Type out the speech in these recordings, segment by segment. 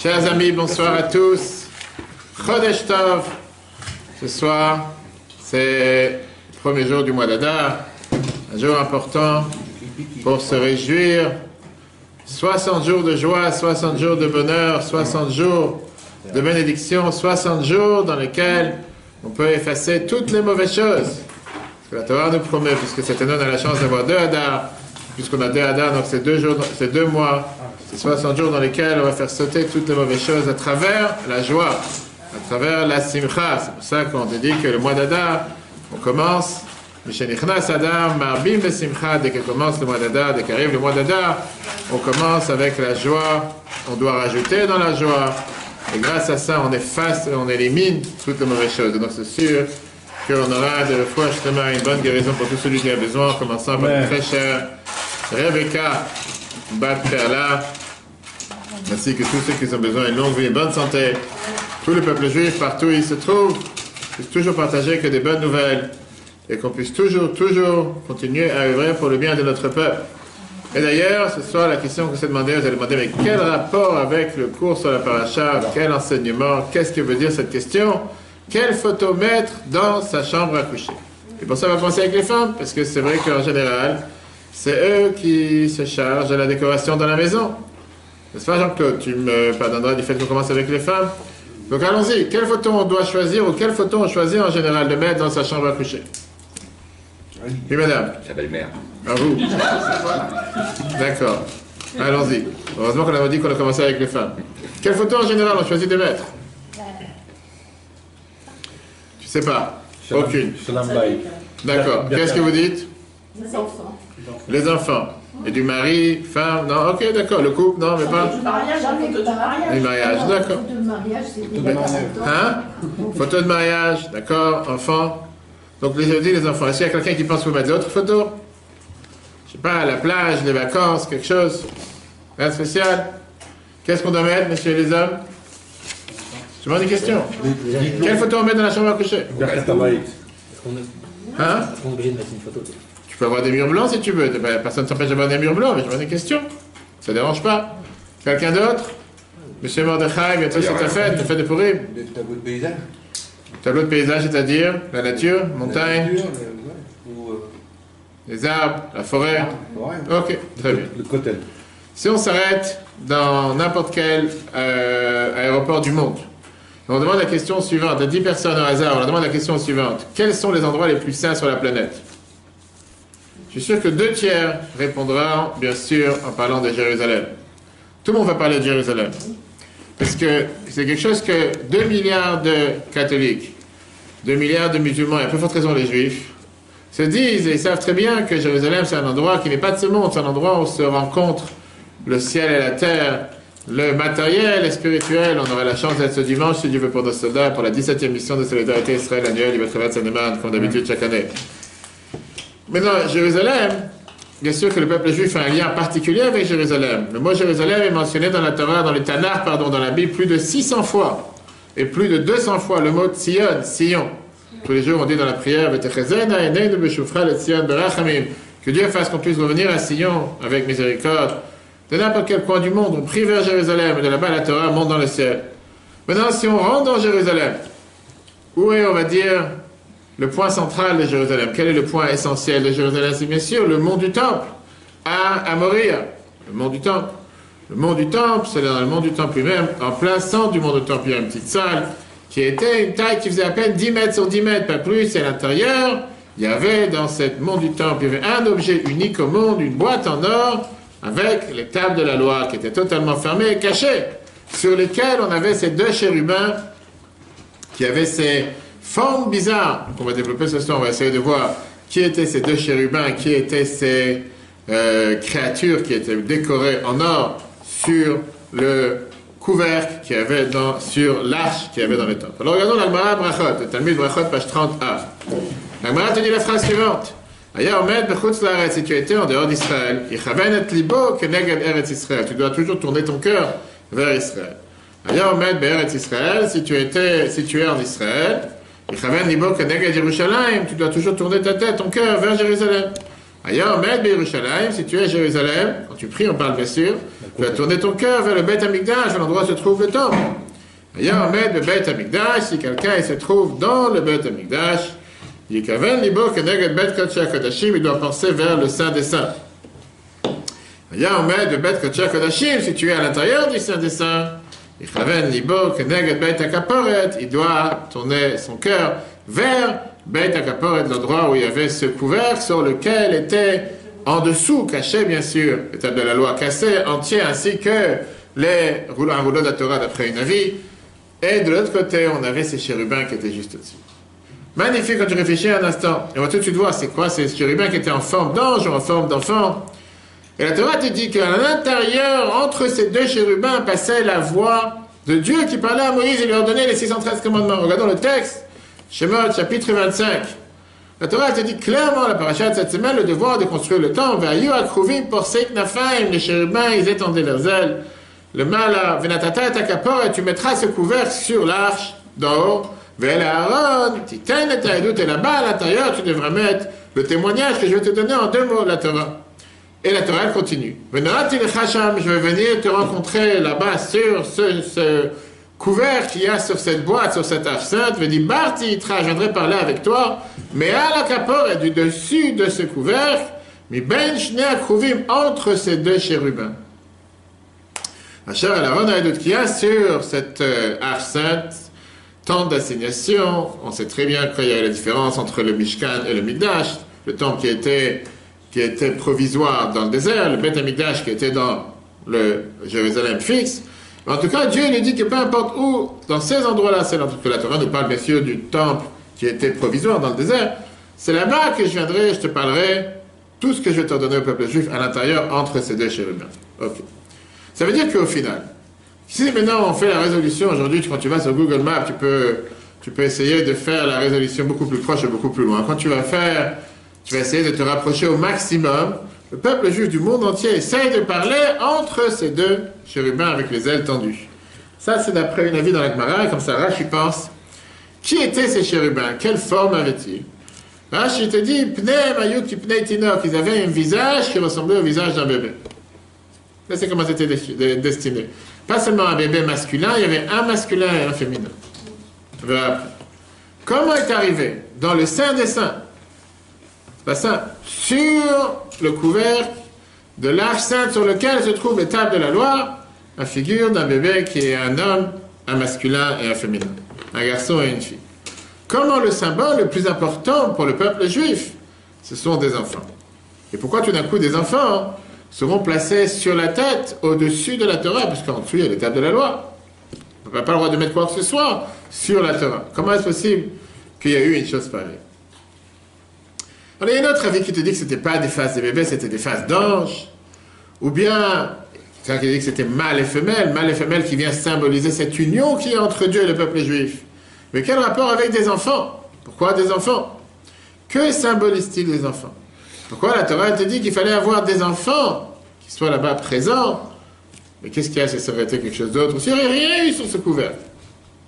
Chers amis, bonsoir à tous. Chodesh Tov. Ce soir, c'est le premier jour du mois d'Adar, un jour important pour se réjouir. 60 jours de joie, 60 jours de bonheur, 60 jours de bénédiction, 60 jours dans lesquels on peut effacer toutes les mauvaises choses. Ce que la Torah nous promet, puisque cette année on a la chance d'avoir deux Hadar, puisqu'on a deux Hadar, donc c'est deux, jours, c'est deux mois, c'est 60 jours dans lesquels on va faire sauter toutes les mauvaises choses à travers la joie, à travers la simcha. C'est pour ça qu'on te dit que le mois d'Adar, on commence, Adar, Marbim Simcha, dès que commence le mois d'Adar, dès qu'arrive le mois d'Adar, on commence avec la joie, on doit rajouter dans la joie, et grâce à ça, on efface, on élimine toutes les mauvaises choses. donc c'est sûr qu'on aura de fois justement une bonne guérison pour tout celui qui a besoin, en commençant par notre très cher Rebecca Bat Perla, ainsi que tous ceux qui ont besoin d'une longue vie et bonne santé. Tous les peuples juifs, partout où ils se trouvent, puissent toujours partager que des bonnes nouvelles et qu'on puisse toujours, toujours continuer à œuvrer pour le bien de notre peuple. Et d'ailleurs, ce soir, la question que vous avez demandé, vous allez demander, mais quel rapport avec le cours sur la paracha, quel enseignement, qu'est-ce que veut dire cette question? Quelle photo mettre dans sa chambre à coucher? Et pour ça, on va commencer avec les femmes, parce que c'est vrai qu'en général, c'est eux qui se chargent de la décoration dans la maison. N'est-ce pas, Jean-Claude? Tu me pardonneras du fait qu'on commence avec les femmes. Donc allons-y. Quelle photo on doit choisir ou quelle photo on choisit en général de mettre dans sa chambre à coucher? Oui, madame. Sa belle-mère. À vous. D'accord. Allons-y. Heureusement qu'on avait dit qu'on a commencé avec les femmes. Quelle photo en général on choisit de mettre? Tu sais pas Aucune. D'accord. Qu'est-ce que vous dites? Les enfants. Les enfants. Et du mari, femme, non, ok, d'accord, le couple, non, mais pas. Du mariage, avec photo de mariage. Du mariage, d'accord. Photo de mariage, c'est des Hein? Photo de mariage, d'accord, enfant. Donc, les jeudis, les enfants. Est-ce qu'il y a quelqu'un qui pense vous mettre d'autres photos? Je sais pas, la plage, les vacances, quelque chose Rien de spécial Qu'est-ce qu'on doit mettre, messieurs les hommes? Je demande une question. Quelle photo on met dans la chambre à coucher? Qu'on Hein? Est-ce qu'on est obligé de mettre une photo peux avoir des murs blancs si tu veux. Ben, Personne ne t'empêche d'avoir des murs blancs, mais je demande une question. Ça dérange pas Quelqu'un d'autre? Monsieur Mordechai, bientôt c'est ta fête, ta fête de Purim. Des tableaux de paysage Tableau de paysage, c'est-à-dire la nature, montagne, Nature, euh, les arbres, la forêt. Ok, très bien. Le cotel. Si on s'arrête dans n'importe quel euh, aéroport du monde, on demande la question suivante, à 10 personnes au hasard, on leur demande la question suivante. Quels sont les endroits les plus sains sur la planète? Je suis sûr que deux tiers répondront, bien sûr, en parlant de Jérusalem. Tout le monde va parler de Jérusalem. Parce que c'est quelque chose que 2 milliards de catholiques, 2 milliards de musulmans, et à peu forte raison les juifs, se disent et ils savent très bien que Jérusalem c'est un endroit qui n'est pas de ce monde, c'est un endroit où se rencontrent le ciel et la terre, le matériel et spirituel. On aura la chance d'être ce dimanche, si Dieu veut, pour nos soldats, pour la 17e mission de solidarité Israël annuelle, il va Saneman, comme d'habitude chaque année. Maintenant, Jérusalem, bien sûr que le peuple juif a un lien particulier avec Jérusalem. Le mot Jérusalem est mentionné dans la Torah, dans les Tanakh, pardon, dans la Bible, plus de 600 fois. Et plus de 200 fois le mot Tzion, Sion. Tous les jours, on dit dans la prière. Que Dieu fasse qu'on puisse revenir à Sion avec miséricorde. De n'importe quel coin du monde, on prie vers Jérusalem, et de là-bas, la Torah monte dans le ciel. Maintenant, si on rentre dans Jérusalem, où est, on va dire, le point central de Jérusalem. Quel est le point essentiel de Jérusalem? C'est bien sûr le mont du Temple, à, à Moria, le mont du Temple. Le mont du Temple, c'est dans le mont du Temple lui-même, en plein centre du mont du Temple, il y a une petite salle qui était une taille qui faisait à peine 10 mètres sur 10 mètres, pas plus, et à l'intérieur, il y avait dans cette mont du Temple, il y avait un objet unique au monde, une boîte en or, avec les tables de la loi qui étaient totalement fermées et cachées, sur lesquelles on avait ces deux chérubins qui avaient ces formes bizarres. Donc on va développer ce soir, on va essayer de voir qui étaient ces deux chérubins, qui étaient ces euh, créatures qui étaient décorées en or sur le couvercle qu'il y avait dans, sur l'arche qu'il y avait dans le temple. Alors regardons l'Almara Brachot, le Talmud Brachot, page 30a. L'Almara te dit la phrase suivante. Si tu étais en dehors d'Israël. Tu dois toujours tourner ton cœur vers Israël. Omed Be'eretz Israël, si tu étais situé en Israël, Tu dois toujours tourner ta tête, ton cœur vers Jérusalem. Ailleurs, Med Yerushalayim, si tu es à Jérusalem, quand tu pries, on parle bien sûr, tu vas tourner ton cœur vers le Beth Amikdash, vers l'endroit où se trouve le temple. Ailleurs, Med le Beth Amikdash, si quelqu'un se trouve dans le Beth Amikdash, il doit penser vers le Saint des Saints. Ailleurs, Med le si tu es à l'intérieur du Saint des Saints, Il doit tourner son cœur vers Beit Akaporet, l'endroit où il y avait ce couvercle sur lequel était en dessous, caché bien sûr, table de la loi cassé, entier, ainsi que les rouleaux, un rouleau de Torah d'après une avis. Et de l'autre côté, on avait ces chérubins qui étaient juste au-dessus. Magnifique quand tu réfléchis un instant. Et on va tout de suite voir c'est quoi ces chérubins qui étaient en forme d'ange ou en forme d'enfant. Et la Torah te dit qu'à l'intérieur, entre ces deux chérubins, passait la voix de Dieu qui parlait à Moïse et lui ordonnait les 613 commandements. Regardons le texte. Shemot, chapitre 25. La Torah te dit clairement, la paracha de cette semaine, le devoir de construire le temple. Vayu akruvim pour nafaim, les chérubins, ils étendaient leurs ailes. Le mal à venatata takapor, et tu mettras ce couvercle sur l'arche d'or. Vel Aaron, titan et et là-bas à l'intérieur, tu devras mettre le témoignage que je vais te donner en deux mots, la Torah. Et la Torah continue. Je vais venir te rencontrer là-bas sur ce, couvert qu'il y a sur cette boîte, sur cette arche sainte, je Barti, je viendrai parler avec toi, mais à la capore et du dessus de ce couvercle, mais ben entre ces deux chérubins. Asher Aaron qui a sur cette euh, arche sainte, temps d'assignation, on sait très bien qu'il y a la différence entre le Mishkan et le Mikdash, le temple qui était, qui était provisoire dans le désert, le Beth Mikdash qui était dans le Jérusalem fixe, en tout cas, Dieu nous dit que peu importe où, dans ces endroits-là, c'est que la Torah nous parle bien du temple qui était provisoire dans le désert, c'est là-bas que je viendrai, je te parlerai tout ce que je vais te donner au peuple juif à l'intérieur entre ces deux chérubins. Ok. Ça veut dire qu'au final, si maintenant on fait la résolution aujourd'hui, quand tu vas sur Google Maps, tu peux, tu peux essayer de faire la résolution beaucoup plus proche et beaucoup plus loin. Quand tu vas faire, tu vas essayer de te rapprocher au maximum le peuple juif du monde entier essaye de parler entre ces deux chérubins avec les ailes tendues. Ça, c'est d'après une avis dans la Gemara, comme ça Rashi pense. Qui étaient ces chérubins? Quelle forme avaient-ils? Rashi te dit, ils avaient un visage qui ressemblait au visage d'un bébé. Là, c'est comment c'était destiné. Pas seulement un bébé masculin, il y avait un masculin et un féminin. Comment est arrivé? Dans le Saint des Saints sur le couvercle de l'arche sainte sur lequel se trouve l'étape de la loi, la figure d'un bébé qui est un homme, un masculin et un féminin, un garçon et une fille. Comment le symbole le plus important pour le peuple juif Ce sont des enfants. Et pourquoi tout d'un coup des enfants seront placés sur la tête au-dessus de la Torah Parce qu'en dessous il y a l'étape de la loi. On n'a pas le droit de mettre quoi que ce soit sur la Torah. Comment est-ce possible qu'il y ait eu une chose pareille? Il y a un autre avis qui te dit que ce n'était pas des faces de bébés, c'était des faces d'anges. Ou bien, quelqu'un qui dit que c'était mâle et femelle, mâle et femelle qui vient symboliser cette union qui est entre Dieu et le peuple juif. Mais quel rapport avec des enfants? Pourquoi des enfants? Que symbolisent-ils les enfants? Pourquoi la Torah te dit qu'il fallait avoir des enfants qui soient là-bas présents? Mais qu'est-ce qu'il y a si ça aurait été quelque chose d'autre? S'il n'y aurait rien eu sur ce couvercle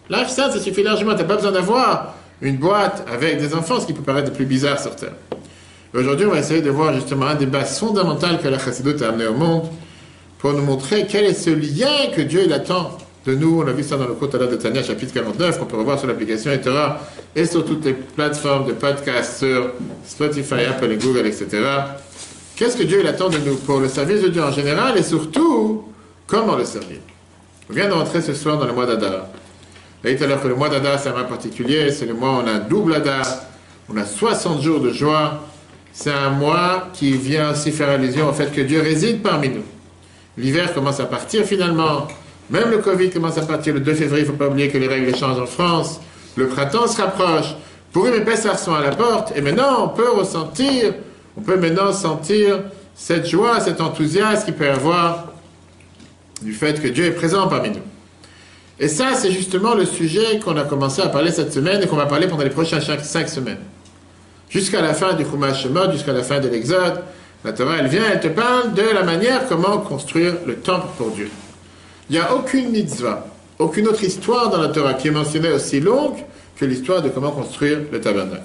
L'arche ça, ça suffit largement. Tu n'as pas besoin d'avoir une boîte avec des enfants, ce qui peut paraître le plus bizarre sur Terre. Aujourd'hui, on va essayer de voir justement un des bases fondamentales que la Chassidut a amené au monde pour nous montrer quel est ce lien que Dieu il attend de nous. On a vu ça dans le Kotala de Tania, chapitre 49, qu'on peut revoir sur l'application Etera et sur toutes les plateformes de podcast sur Spotify, Apple et Google, etc. Qu'est-ce que Dieu il attend de nous pour le service de Dieu en général et surtout, comment le servir? On vient d'entrer ce soir dans le mois d'Adar. Vous tout à l'heure que le mois d'Adar, c'est un mois particulier, c'est le mois où on a un double Adar, on a 60 jours de joie, c'est un mois qui vient aussi faire allusion au fait que Dieu réside parmi nous. L'hiver commence à partir finalement. Même le Covid commence à partir le 2 février. Il ne faut pas oublier que les règles changent en France. Le printemps se rapproche. Pour mes Pessar sont à la porte. Et maintenant, on peut ressentir, on peut maintenant sentir cette joie, cet enthousiasme qu'il peut y avoir du fait que Dieu est présent parmi nous. Et ça, c'est justement le sujet qu'on a commencé à parler cette semaine et qu'on va parler pendant les prochaines cinq semaines. Jusqu'à la fin du Chumash jusqu'à la fin de l'Exode, la Torah, elle vient, elle te parle de la manière comment construire le temple pour Dieu. Il n'y a aucune mitzvah, aucune autre histoire dans la Torah qui est mentionnée aussi longue que l'histoire de comment construire le tabernacle.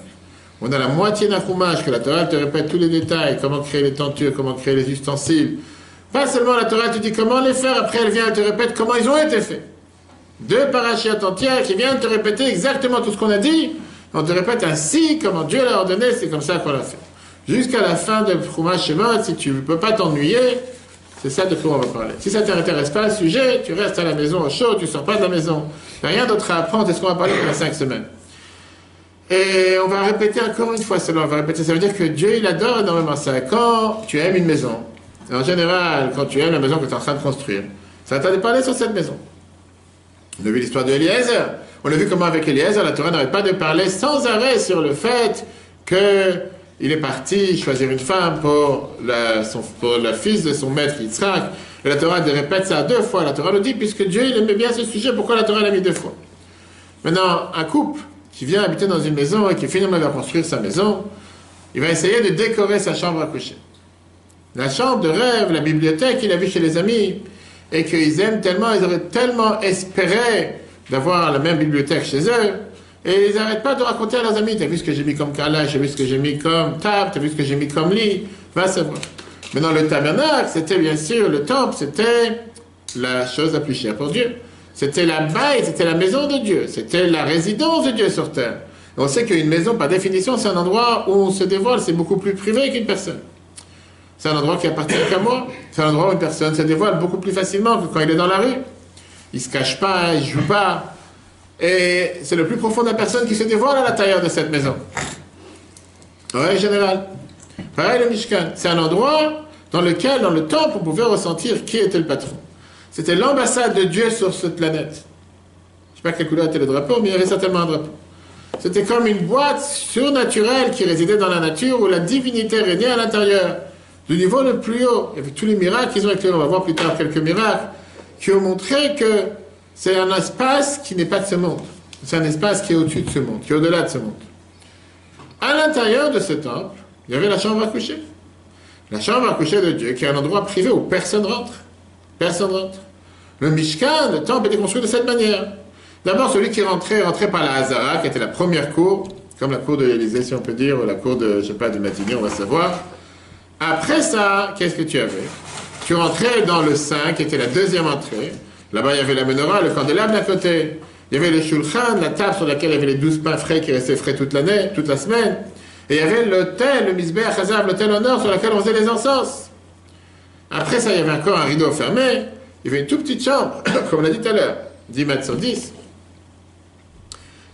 on a la moitié d'un Chumash, que la Torah te répète tous les détails, comment créer les tentures, comment créer les ustensiles. Pas seulement la Torah te dit comment les faire, après elle vient, elle te répète comment ils ont été faits. Deux parachutes entières qui viennent te répéter exactement tout ce qu'on a dit. On te répète ainsi, comment Dieu l'a ordonné, c'est comme ça qu'on l'a fait. Jusqu'à la fin de Shemot, si tu ne peux pas t'ennuyer, c'est ça de quoi on va parler. Si ça ne t'intéresse pas le sujet, tu restes à la maison au chaud, tu ne sors pas de la maison. Il n'y a rien d'autre à apprendre, c'est ce qu'on va parler pendant cinq semaines. Et on va répéter encore une fois cela, on va répéter. Ça veut dire que Dieu, il adore énormément ça. Quand tu aimes une maison, en général, quand tu aimes la maison que tu es en train de construire, ça t'a parler sur cette maison. On a vu l'histoire de Eliezer. On a vu comment avec Eliezer, la Torah n'arrête pas de parler sans arrêt sur le fait qu'il est parti choisir une femme pour, pour le fils de son maître Yitzhak. Et la Torah répète ça deux fois. La Torah le dit, puisque Dieu il aimait bien ce sujet, pourquoi la Torah l'a mis deux fois? Maintenant, un couple qui vient habiter dans une maison et qui finalement va construire sa maison, il va essayer de décorer sa chambre à coucher. La chambre de rêve, la bibliothèque qu'il a vue chez les amis, et qu'ils aiment tellement, ils auraient tellement espéré d'avoir la même bibliothèque chez eux, et ils n'arrêtent pas de raconter à leurs amis, t'as vu ce que j'ai mis comme calage, t'as vu ce que j'ai mis comme table, t'as vu ce que j'ai mis comme lit, va savoir. Maintenant, le tabernacle, c'était bien sûr, le temple, c'était la chose la plus chère pour Dieu. C'était la baille, c'était la maison de Dieu, c'était la résidence de Dieu sur terre. on sait qu'une maison, par définition, c'est un endroit où on se dévoile, c'est beaucoup plus privé qu'une personne. C'est un endroit qui appartient qu'à moi. C'est un endroit où une personne se dévoile beaucoup plus facilement que quand il est dans la rue. Il se cache pas, il joue pas. Et c'est le plus profond de la personne qui se dévoile à l'intérieur de cette maison. Ouais, général. Pareil le Mishkan. C'est un endroit dans lequel, dans le temple, on pouvait ressentir qui était le patron. C'était l'ambassade de Dieu sur cette planète. Je ne sais pas quelle couleur était le drapeau, mais il y avait certainement un drapeau. C'était comme une boîte surnaturelle qui résidait dans la nature où la divinité régnait à l'intérieur. Du niveau le plus haut, avec tous les miracles qu'ils ont éclairés, on va voir plus tard quelques miracles, qui ont montré que c'est un espace qui n'est pas de ce monde. C'est un espace qui est au-dessus de ce monde, qui est au-delà de ce monde. À l'intérieur de ce temple, il y avait la chambre à coucher. La chambre à coucher de Dieu, qui est un endroit privé où personne rentre. Personne rentre. Le Mishkan, le temple était construit de cette manière. D'abord, celui qui rentrait, rentrait par la Hazara, qui était la première cour, comme la cour de l'Élysée, si on peut dire, ou la cour de, je sais pas, de Matignon, on va savoir. Après ça, qu'est-ce que tu avais? Tu rentrais dans le 5, qui était la deuxième entrée. Là-bas, il y avait la menorah, le candélabre d'un côté. Il y avait le shulchan, la table sur laquelle il y avait les douze pains frais qui restaient frais toute l'année, toute la semaine. Et il y avait l'hôtel, le misbeh Chazab, l'hôtel honneur sur lequel on faisait les encens. Après ça, il y avait encore un rideau fermé. Il y avait une toute petite chambre, comme on l'a dit tout à l'heure, 10 mètres sur 10.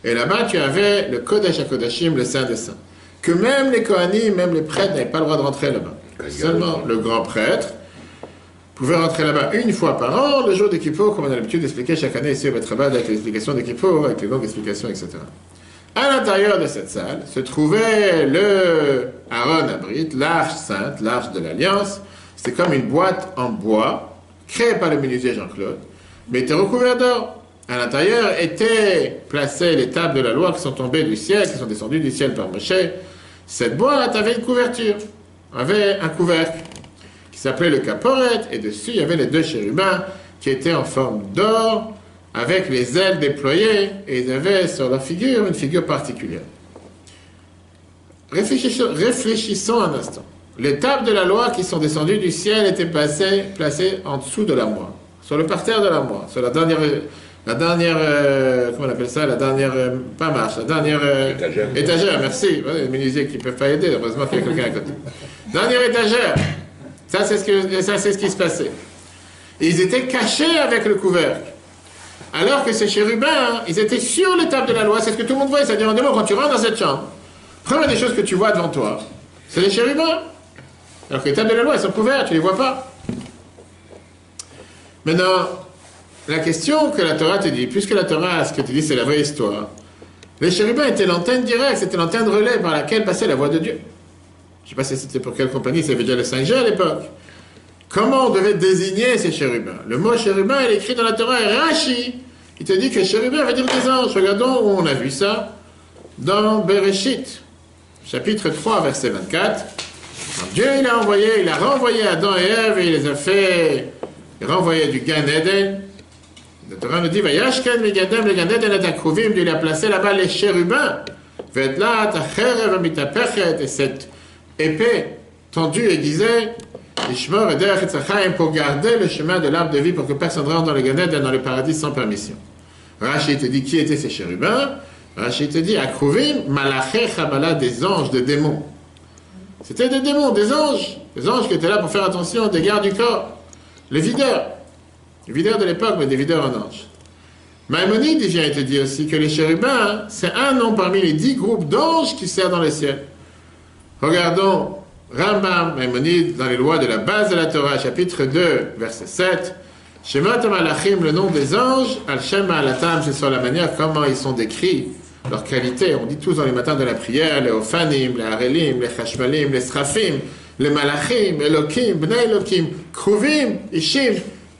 Et là-bas, tu avais le Kodesh HaKodashim, le Saint des Saints. Que même les Kohanim, même les prêtres n'avaient pas le droit de rentrer là-bas. Seulement le grand prêtre pouvait rentrer là-bas une fois par an, le jour de comme on a l'habitude d'expliquer chaque année ici au Betrabad avec l'explication de avec les longues explications, etc. À l'intérieur de cette salle se trouvait le Aaron Abrit, l'arche sainte, l'arche de l'Alliance. C'était comme une boîte en bois créé par le menuisier Jean-Claude, mais était recouvert d'or. À l'intérieur étaient placées les tables de la loi qui sont tombées du ciel, qui sont descendues du ciel par Moshe. Cette boîte avait une couverture, avait un couvercle s'appelait le caporet, et dessus il y avait les deux chérubins qui étaient en forme d'or, avec les ailes déployées, et ils avaient sur leur figure une figure particulière. Réfléchissons, réfléchissons un instant. Les tables de la loi qui sont descendues du ciel étaient placées, placées en dessous de l'armoire, sur le parterre de l'armoire, sur la dernière, la dernière, euh, comment on appelle ça, la dernière, euh, pas marche, la dernière euh, étagère. étagère. merci. les menuisiers qui ne peuvent pas aider, heureusement qu'il y a quelqu'un à côté. Dernière étagère. Ça, c'est ce, qui se passait. Ils étaient cachés avec le couvercle. Alors que ces chérubins, ils étaient sur les tables de la loi, c'est ce que tout le monde voit. C'est-à-dire, en quand tu rentres dans cette chambre, première des choses que tu vois devant toi, c'est les chérubins. Alors que les tables de la loi, elles sont couvertes, tu ne les vois pas. Maintenant, la question que la Torah te dit, puisque la Torah, ce que tu dis, c'est la vraie histoire, les chérubins étaient l'antenne directe, c'était l'antenne relais par laquelle passait la voix de Dieu. Je ne sais pas si c'était pour quelle compagnie, c'était déjà le 5G à l'époque. Comment on devait désigner ces chérubins? Le mot chérubin, il est écrit dans la Torah, Rashi, il te dit que chérubin veut dire des anges. Regardons où on a vu ça. Dans Bereshit, chapitre 3, verset 24. Dieu, il a envoyé, il a renvoyé Adam et Ève et il les a fait renvoyer du Gan Eden. Le Torah nous dit, Vayashken le Gan Eden Dieu il a placé là-bas les chérubins et cette aiguisée, Ishmor et etzachaim, pour garder le chemin de l'arbre de vie pour que personne rentre dans le Ganed et dans le paradis sans permission. Rachid te dit qui étaient ces chérubins Rachid te dit Akruvim, Malaché, Chabala, des anges, des démons. C'était des démons, des anges. Des anges qui étaient là pour faire attention des gardes du corps. Les videurs. Les videurs de l'époque, mais des videurs en anges. Maïmonide vient te dit aussi que les chérubins, c'est un nom parmi les dix groupes d'anges qui servent dans le ciel. Regardons Rambam, Maïmonide, dans les lois de la base de la Torah, chapitre 2, verset 7. Shemot Malachim, le nom des anges, Al-Shem Alatam, c'est sur la manière comment ils sont décrits, leur qualité. On dit tous dans les matins de la prière, les Ophanim, les Harelim, les Chashmalim, les Srafim, les Malachim, Elokim, Bnei Elokim, Kruvim, Ishim,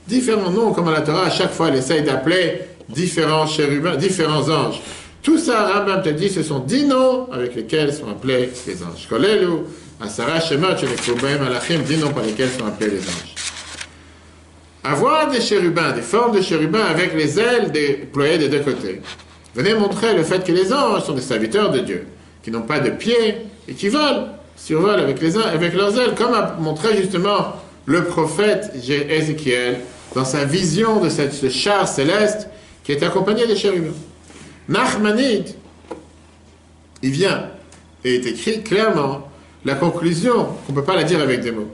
différents noms comme la Torah, à chaque fois elle essaye d'appeler différents chérubins, différents anges. Tout ça, Rambam te dit, ce sont dix noms avec lesquels sont appelés les anges. Kolelu, Asara Shemot, Malachim, dix noms par lesquels sont appelés les anges. Avoir des chérubins, des formes de chérubins avec les ailes déployées des deux côtés, venait montrer le fait que les anges sont des serviteurs de Dieu, qui n'ont pas de pieds et qui volent, survolent avec leurs ailes, comme a montré justement le prophète Ézéchiel dans sa vision de cette, ce char céleste qui est accompagné des chérubins. Nachmanide, il vient et est écrit clairement la conclusion, qu'on ne peut pas la dire avec des mots.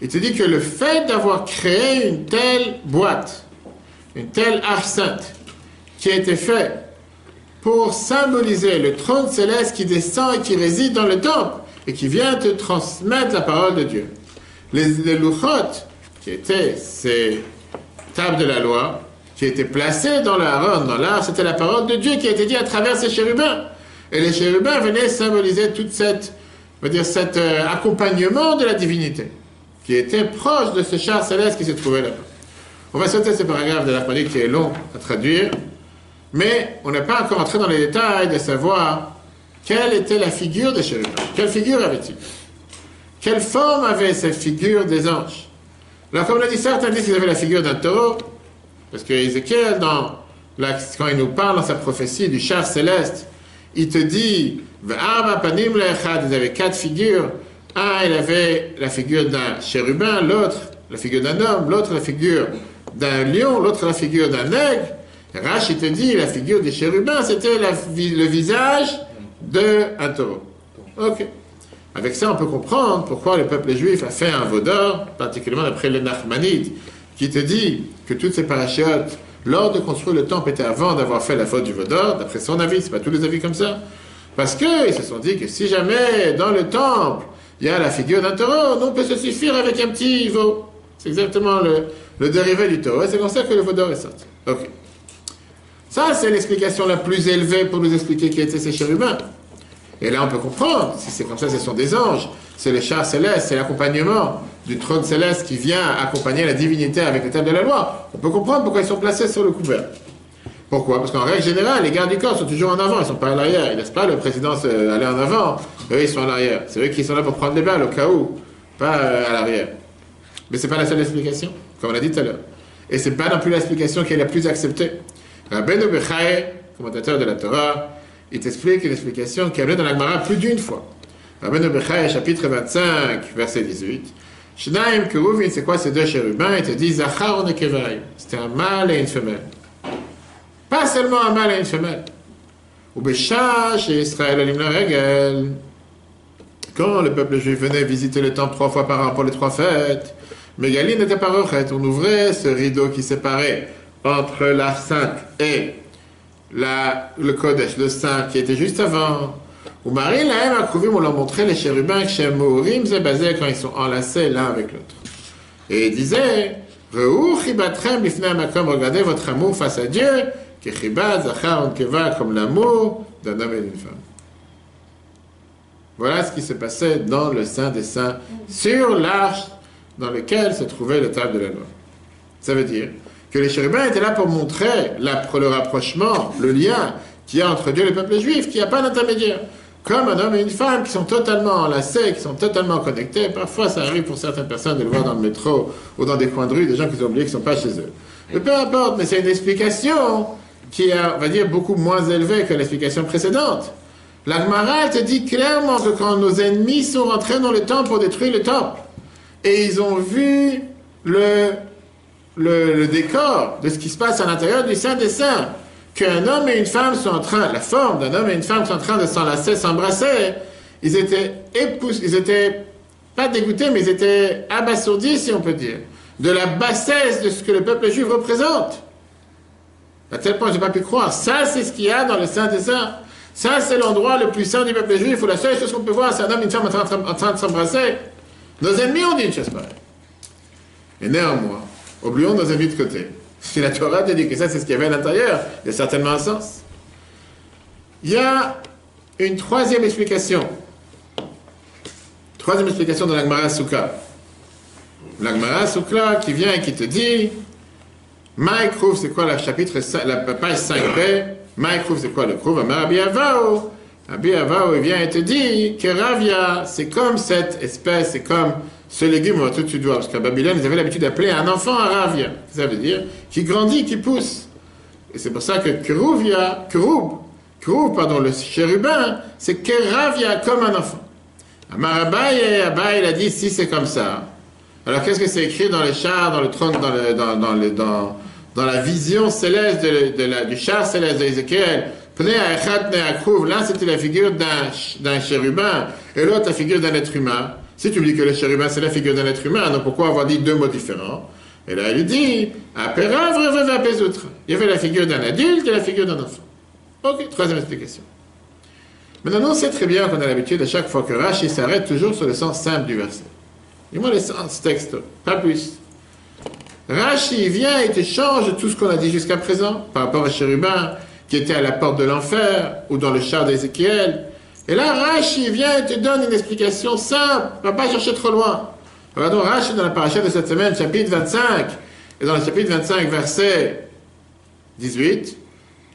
Il te dit que le fait d'avoir créé une telle boîte, une telle sainte, qui a été fait pour symboliser le trône céleste qui descend et qui réside dans le temple et qui vient te transmettre la parole de Dieu. Les, les qui étaient ces tables de la loi, qui étaient placées dans l'Aaron, dans l'art, c'était la parole de Dieu qui a été dit à travers ces chérubins. Et les chérubins venaient symboliser toute cet euh, accompagnement de la divinité qui était proche de ce char céleste qui se trouvait là-bas. On va sauter ce paragraphe de la chronique qui est long à traduire, mais on n'est pas encore entré dans les détails de savoir quelle était la figure des chérubins. Quelle figure avait-il? Quelle forme avait cette figure des anges? Alors, comme l'a dit, certains disent qu'ils avaient la figure d'un taureau, parce que Ézéchiel, dans la, quand il nous parle dans sa prophétie du char céleste, il te dit, ils avaient quatre figures, un, il avait la figure d'un chérubin, l'autre la figure d'un homme, l'autre la figure d'un lion, l'autre la figure d'un aigle. Rach, il te dit, la figure des chérubins, c'était le visage d'un taureau. Ok. Avec ça, on peut comprendre pourquoi le peuple juif a fait un veau d'or, particulièrement d'après le Nachmanide, qui te dit que toutes ces parachutes, lors de construire le temple, étaient avant d'avoir fait la faute du veau d'or, d'après son avis, c'est pas tous les avis comme ça. Parce qu'ils se sont dit que si jamais dans le temple, il y a la figure d'un taureau, on peut se suffire avec un petit veau. C'est exactement le, le, dérivé du taureau. Et c'est comme ça que le veau d'or est sorti. Ok. Ça, c'est l'explication la plus élevée pour nous expliquer qui étaient ces chérubins. Et là, on peut comprendre, si c'est comme ça, ce sont des anges. C'est le char céleste, c'est l'accompagnement du trône céleste qui vient accompagner la divinité avec le thème de la loi. On peut comprendre pourquoi ils sont placés sur le couvert. Pourquoi? Parce qu'en règle générale, les gardes du corps sont toujours en avant, ils ne sont pas à l'arrière. Ils ne laissent pas le président aller en avant. Eux, ils sont à l'arrière. C'est eux qui sont là pour prendre les balles au cas où, pas euh, à l'arrière. Mais ce n'est pas la seule explication, comme on l'a dit tout à l'heure. Et ce n'est pas non plus l'explication qui est la plus acceptée. Rabbeinu Bechaye, commentateur de la Torah, il t'explique une explication qui est venue dans la Gemara plus d'une fois. Rabbeinu Bechaye, chapitre 25, verset 18. Shnaim Keruvin, c'est quoi? Ces deux chérubins Il te dit Zachar C'était un mâle et une femelle. Pas seulement un mâle et une femelle. Ou chez Israël, Alim. Quand le peuple juif venait visiter le temple trois fois par an pour les trois fêtes, Mégali n'était pas refaite. On ouvrait ce rideau qui séparait entre la sainte et la, le Kodesh, le saint qui était juste avant. Ou Marie, la a on leur montrait les chérubins Morim et basé quand ils sont enlacés l'un avec l'autre. Et il disait, regardez votre amour face à Dieu, comme l'amour d'un homme et d'une femme. Voilà ce qui se passait dans le Saint des Saints, sur l'arche dans lequel se trouvait le table de la loi. Ça veut dire que les chérubins étaient là pour montrer le rapprochement, le lien qu'il y a entre Dieu et le peuple juif, qu'il n'y a pas d'intermédiaire. Comme un homme et une femme qui sont totalement enlacés, qui sont totalement connectés. Parfois, ça arrive pour certaines personnes de le voir dans le métro ou dans des coins de rue, des gens qui ont oublié qu'ils ne sont pas chez eux. Mais peu importe, mais c'est une explication qui est, on va dire, beaucoup moins élevée que l'explication précédente. La Gemara, elle te dit clairement que quand nos ennemis sont rentrés dans le temple pour détruire le temple, et ils ont vu le, le, le décor de ce qui se passe à l'intérieur du Saint des Saints, qu'un homme et une femme sont en train, la forme d'un homme et une femme sont en train de s'enlacer, s'embrasser, ils étaient épouses, ils étaient pas dégoûtés, mais ils étaient abasourdis, si on peut dire, de la bassesse de ce que le peuple juif représente. À tel point, je n'ai pas pu croire. Ça, c'est ce qu'il y a dans le Saint des Saints. Ça, c'est l'endroit le plus saint du peuple juif où la seule chose qu'on peut voir, c'est un homme et une femme en train, en train de s'embrasser. Nos ennemis ont dit une chose pareille. Et néanmoins, oublions nos ennemis de côté. Si la Torah te dit que ça, c'est ce qu'il y avait à l'intérieur, il y a certainement un sens. Il y a une troisième explication. Troisième explication de l'Agmara Souka. L'Agmara Souka qui vient et qui te dit Mike c'est quoi la chapitre, la page 5b Mike c'est quoi le Rouv Abi Avao. Abi Avao, il vient et te dit que Ravia, c'est comme cette espèce, c'est comme ce légume, on va tout suite voir, parce qu'à Babylone, ils avaient l'habitude d'appeler un enfant un Ravia. Ça veut dire qui grandit, qui pousse. Et c'est pour ça que Kruvia, Krub, Krub, pardon, le chérubin, c'est Keravia, comme un enfant. Amar Abaye, Abaye, il a dit, si c'est comme ça, alors qu'est-ce que c'est écrit dans les chars, dans le trône, dans, le, dans, dans, le, dans, dans la vision céleste de, de la, du char céleste d'Ézéchiel L'un c'était la figure d'un chérubin et l'autre la figure d'un être humain. Si tu me dis que le chérubin c'est la figure d'un être humain, donc pourquoi avoir dit deux mots différents? Et là il dit il y avait la figure d'un adulte et la figure d'un enfant. Ok, troisième explication. Maintenant, on sait très bien qu'on a l'habitude, à chaque fois que Rashi s'arrête, toujours sur le sens simple du verset. Dis-moi le sens texte, pas plus. Rashi vient et te change tout ce qu'on a dit jusqu'à présent par rapport à chérubin qui était à la porte de l'enfer ou dans le char d'Ézéchiel. Et là, Rashi vient et te donne une explication simple, va pas chercher trop loin. Regardons Rashi dans la paracha de cette semaine, chapitre 25, et dans le chapitre 25, verset 18,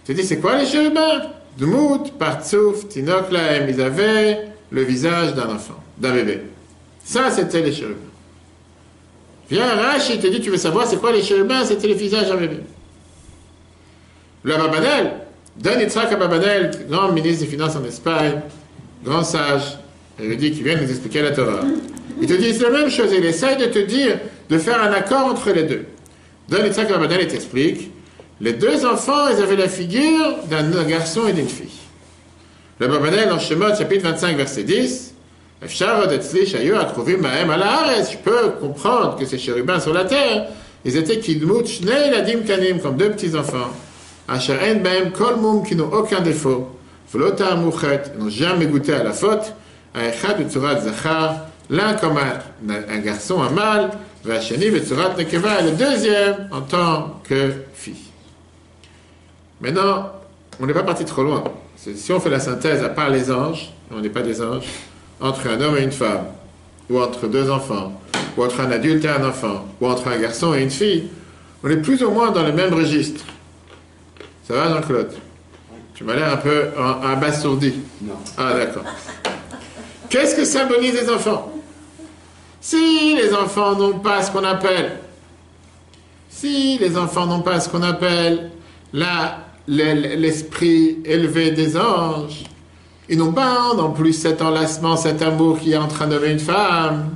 tu dis, c'est quoi les chérubins? Dmout, Partsouf, Tinok ils avaient le visage d'un enfant, d'un bébé. Ça, c'était les chérubins. Viens, Rashi, il te dit, tu veux savoir c'est quoi les chérubins? C'était le visage d'un bébé. Le Ababanel, Dan Yitzhak Ababanel, grand ministre des Finances en Espagne, grand sage, il dit qu'il vient nous expliquer la Torah. Il te dit la même chose, il essaye de te dire de faire un accord entre les deux. Dan Yitzhak Ababanel, il t'explique, les deux enfants, ils avaient la figure d'un garçon et d'une fille. Le Babanel, en Shemot, chapitre 25, verset 10, je peux comprendre que ces chérubins sur la terre, ils étaient kidmut ladim kanim, comme deux petits enfants. Asher en baem kol qui n'ont aucun défaut. Vlota mouchet, n'ont jamais goûté à la faute. Aechad utzurat zachar, l'un comme un, garçon, un mâle. Vachani betzurat nekeva, le deuxième en tant que fille. Maintenant, on n'est pas parti trop loin. Si on fait la synthèse, à part les anges, on n'est pas des anges, entre un homme et une femme, ou entre deux enfants, ou entre un adulte et un enfant, ou entre un garçon et une fille, on est plus ou moins dans le même registre. Ça va, Jean-Claude? Tu m'as l'air un peu abasourdi. Non. Ah, d'accord. Qu'est-ce que symbolise les enfants? Si les enfants n'ont pas ce qu'on appelle, si les enfants n'ont pas ce qu'on appelle l'esprit élevé des anges, ils n'ont pas non plus cet enlacement, cet amour qui est en train de une femme.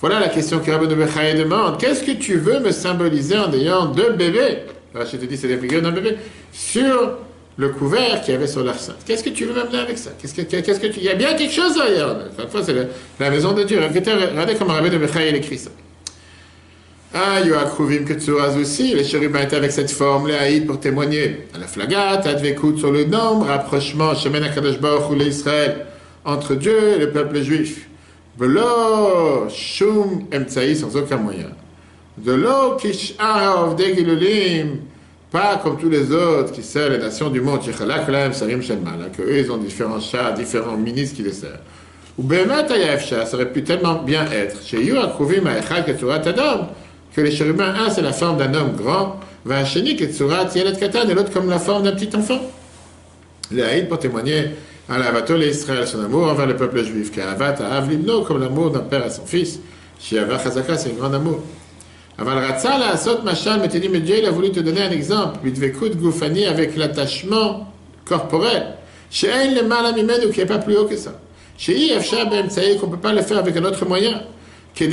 Voilà la question que Rabbi Bechaye demande. Qu'est-ce que tu veux me symboliser en ayant deux bébés? Te dis, c'est des figures d'un bébé. Sur le couvert qu'il y avait sur l'arsenal. Qu'est-ce que tu veux m'amener avec ça? Qu'est-ce que, tu... Il y a bien quelque chose d'ailleurs. Fois, c'est la, maison de Dieu. Regardez comment Rabbi de Bechaye écrit ça. Ah, Yoakruvim Ketsuraz aussi, les chérubins étaient avec cette forme, les pour témoigner. À la flagate, Advekut sur le nombre, rapprochement, Shemen Akadosh Baruch ou l'Israël, entre Dieu et le peuple juif. Velo, Shum, Emtsaï, sans aucun moyen. De l'eau, Kish'arav, Degilulim, pas comme tous les autres qui servent les nations du monde, que eux, ils ont différents chats, différents ministres qui les servent. Ou Behemet, Ayafsha, ça aurait pu tellement bien être. Chez Yoakruvim, Aechal, Ketsurat, Adam, que les chérubins, un c'est la forme d'un homme grand, Vacheni, Ketsurat, Yelet Katan, et l'autre comme la forme d'un petit enfant. Les haïd pour témoigner à l'avato Israël, son amour envers le peuple juif, car Avat Avlimno, comme l'amour d'un père à son fils. Shiava Chazaka, c'est un grand amour. Mais Dieu, a voulu te donner un exemple. Goufani avec l'attachement corporel. Chez le mal ou qui n'est pas plus haut que ça. Chez qu'on ne peut pas le faire avec un autre moyen. Que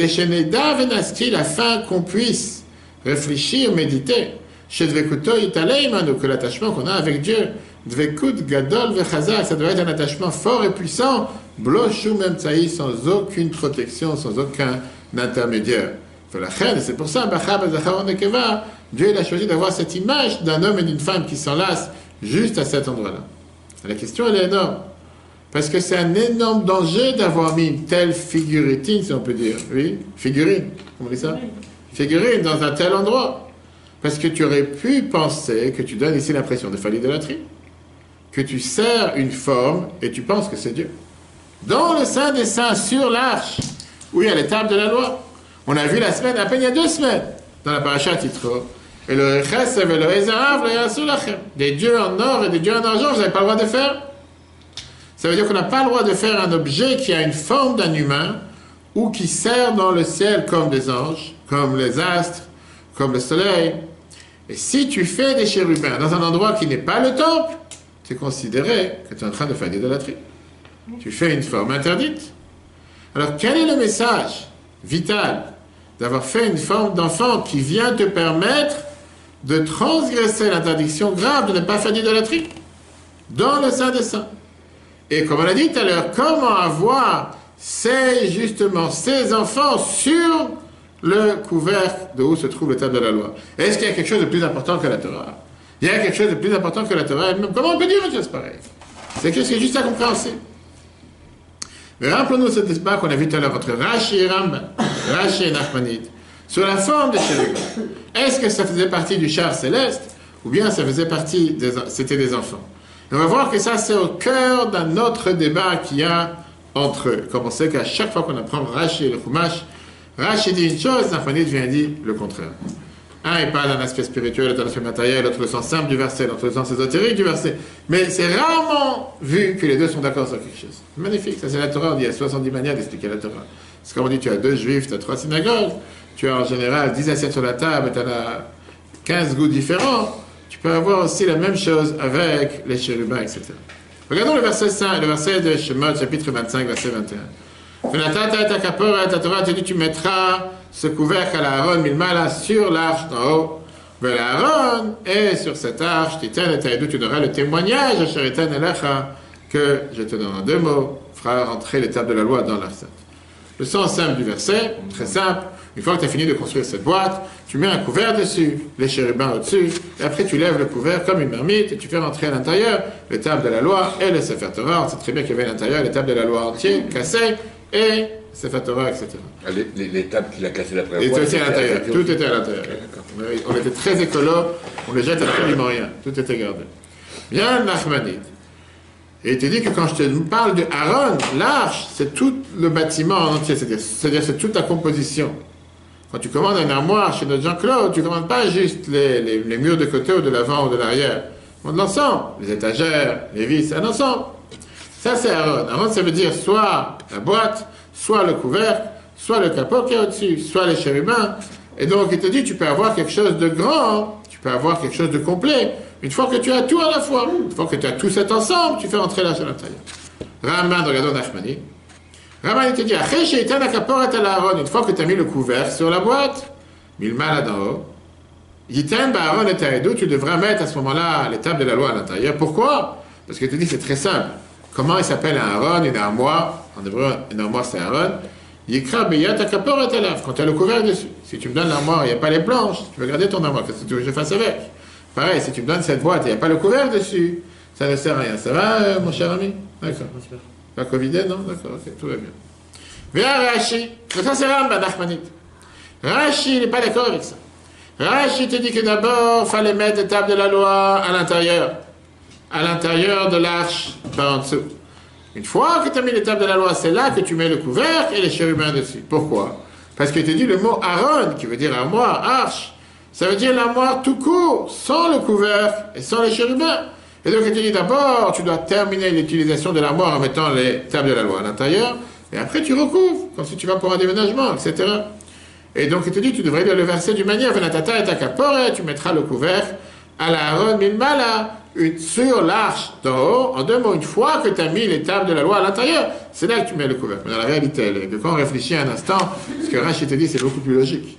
d'Avenaski, afin qu'on puisse réfléchir, méditer. Chez Dvekuto que l'attachement qu'on a avec Dieu, Dvekut Gadol Vechazak, ça doit être un attachement fort et puissant, Bloshu Memtsaï, sans aucune protection, sans aucun intermédiaire. C'est pour ça, Dieu il a choisi d'avoir cette image d'un homme et d'une femme qui s'enlacent juste à cet endroit-là. La question, elle est énorme. Parce que c'est un énorme danger d'avoir mis une telle figurine, si on peut dire. Oui, figurine, comment on dit ça? Figurine dans un tel endroit. Parce que tu aurais pu penser que tu donnes ici l'impression de faire l'idolâtrie. Que tu sers une forme et tu penses que c'est Dieu. Dans le Saint des Saints, sur l'arche, y a l'étape de la loi. On a vu la semaine, à peine il y a deux semaines, dans la paracha Titro. Et le Chesed et le Ezarav, le Des dieux en or et des dieux en argent, vous n'avez pas le droit de faire. Ça veut dire qu'on n'a pas le droit de faire un objet qui a une forme d'un humain ou qui sert dans le ciel comme des anges, comme les astres, comme le soleil. Et si tu fais des chérubins dans un endroit qui n'est pas le temple, tu es considéré que tu es en train de faire l'idolâtrie. Tu fais une forme interdite. Alors quel est le message vital d'avoir fait une forme d'enfant qui vient te permettre de transgresser l'interdiction grave de ne pas faire d'idolâtrie dans le sein des saints. Et comme on a dit tout à l'heure, comment avoir ces, justement, ces enfants sur le couvercle de où se trouve le table de la loi? Est-ce qu'il y a quelque chose de plus important que la Torah? Il y a quelque chose de plus important que la Torah elle-même? Comment on peut dire une chose pareille? C'est que c'est juste incompréhensible. Rappelons-nous ce débat qu'on a vu tout à l'heure entre Rashi et Rambam, Rashi et Nachmanide, sur la forme des chérubins. Est-ce que ça faisait partie du char céleste ou bien ça faisait partie des, c'était des enfants? On va voir que ça c'est au cœur d'un autre débat qu'il y a entre eux. Comme on sait qu'à chaque fois qu'on apprend Rashi et le Chumash, Rashi dit une chose, Nachmanide vient dire le contraire. Un, il parle d'un aspect spirituel, d'un aspect matériel, l'autre le sens simple du verset, l'autre le sens ésotérique du verset. Mais c'est rarement vu que les deux sont d'accord sur quelque chose. Magnifique, ça c'est la Torah, on dit il y a 70 manières d'expliquer la Torah. C'est comme on dit, tu as deux juifs, tu as trois synagogues, tu as en général 10 assiettes sur la table, tu en as 15 goûts différents. Tu peux avoir aussi la même chose avec les chérubins, etc. Regardons le verset 5, le verset de Shemot, chapitre 25, verset 21. Torah te dit, tu mettras ce couvercle à l'Aaron milmala sur l'arche d'en haut. Mais l'Aaron est sur cette arche, Titan et tu donneras le témoignage à Sheritan Elecha que je te donne en deux mots, fera rentrer l'étape de la loi dans l'arche Le sens simple du verset, très simple, une fois que tu as fini de construire cette boîte, tu mets un couvert dessus, les chérubins au-dessus, et après tu lèves le couvert comme une marmite et tu fais rentrer à l'intérieur l'étape de la loi et le Sefer Torah. On sait très bien qu'il y avait à l'intérieur l'étape de la loi entière, cassée, et Sefer Torah, etc. L'étape qu'il a cassée la première Et fois. tout était à l'intérieur. Tout était à l'intérieur. On était très écolo, on ne jette absolument rien. Tout était gardé. Bien, Nachmanide. Et il te dit que quand je te parle de Aaron, l'arche, c'est tout le bâtiment en entier, c'est-à-dire c'est toute la composition. Quand tu commandes un armoire chez notre Jean-Claude, tu ne commandes pas juste les, les, les, murs de côté ou de l'avant ou de l'arrière. Tu commandes l'ensemble, les étagères, les vis, un ensemble. Ça, c'est Aaron. Aaron, ça veut dire soit la boîte, soit le couvercle, soit le capot qui est au-dessus, soit les chérubins. Et donc, il te dit, tu peux avoir quelque chose de grand, tu peux avoir quelque chose de complet. Une fois que tu as tout à la fois, une fois que tu as tout cet ensemble, tu fais entrer l'arche à l'intérieur. Raman, regardons Nachmani. Raman, il te dit, une fois que tu as mis le couvercle sur la boîte, mis le mal d'en haut, et tu devras mettre à ce moment-là l'étape de la loi à l'intérieur. Pourquoi? Parce que tu dis, c'est très simple. Comment il s'appelle un Aaron, une armoire? En hébreu, une armoire, c'est Aaron. Yikra beyat akapor et quand tu as le couvert dessus. Si tu me donnes l'armoire, il n'y a pas les planches, tu veux garder ton armoire, qu'est-ce que tu veux que je fasse avec? Pareil, si tu me donnes cette boîte et il n'y a pas le couvert dessus, ça ne sert à rien. Ça va, euh, mon cher ami? D'accord. Pas Covidé, non? D'accord, ok, tout va bien. Viens, Rashi. Ça, c'est Ramba d'Achmanit. Rashi, il n'est pas d'accord avec ça. Rashi te dit que d'abord, il fallait mettre l'étape de la loi à l'intérieur. À l'intérieur de l'arche, par en dessous. Une fois que tu as mis l'étape de la loi, c'est là que tu mets le couvercle et les chérubins dessus. Pourquoi? Parce que tu dis le mot Aaron, qui veut dire armoire, arche. Ça veut dire l'armoire tout court, sans le couvercle et sans les chérubins. Et donc, il te dit d'abord, tu dois terminer l'utilisation de l'armoire en mettant les tables de la loi à l'intérieur, et après tu recouvres, comme si tu vas pour un déménagement, etc. Et donc, il te dit, tu devrais le verset d'une manière, venatata et takapore, tu mettras le couvercle à la Aaron milmala, une- sur l'arche d'en haut, en deux mots, une fois que tu as mis les tables de la loi à l'intérieur, c'est là que tu mets le couvercle. Mais dans la réalité, elle est que quand on réfléchit un instant, ce que Rachid te dit, c'est beaucoup plus logique.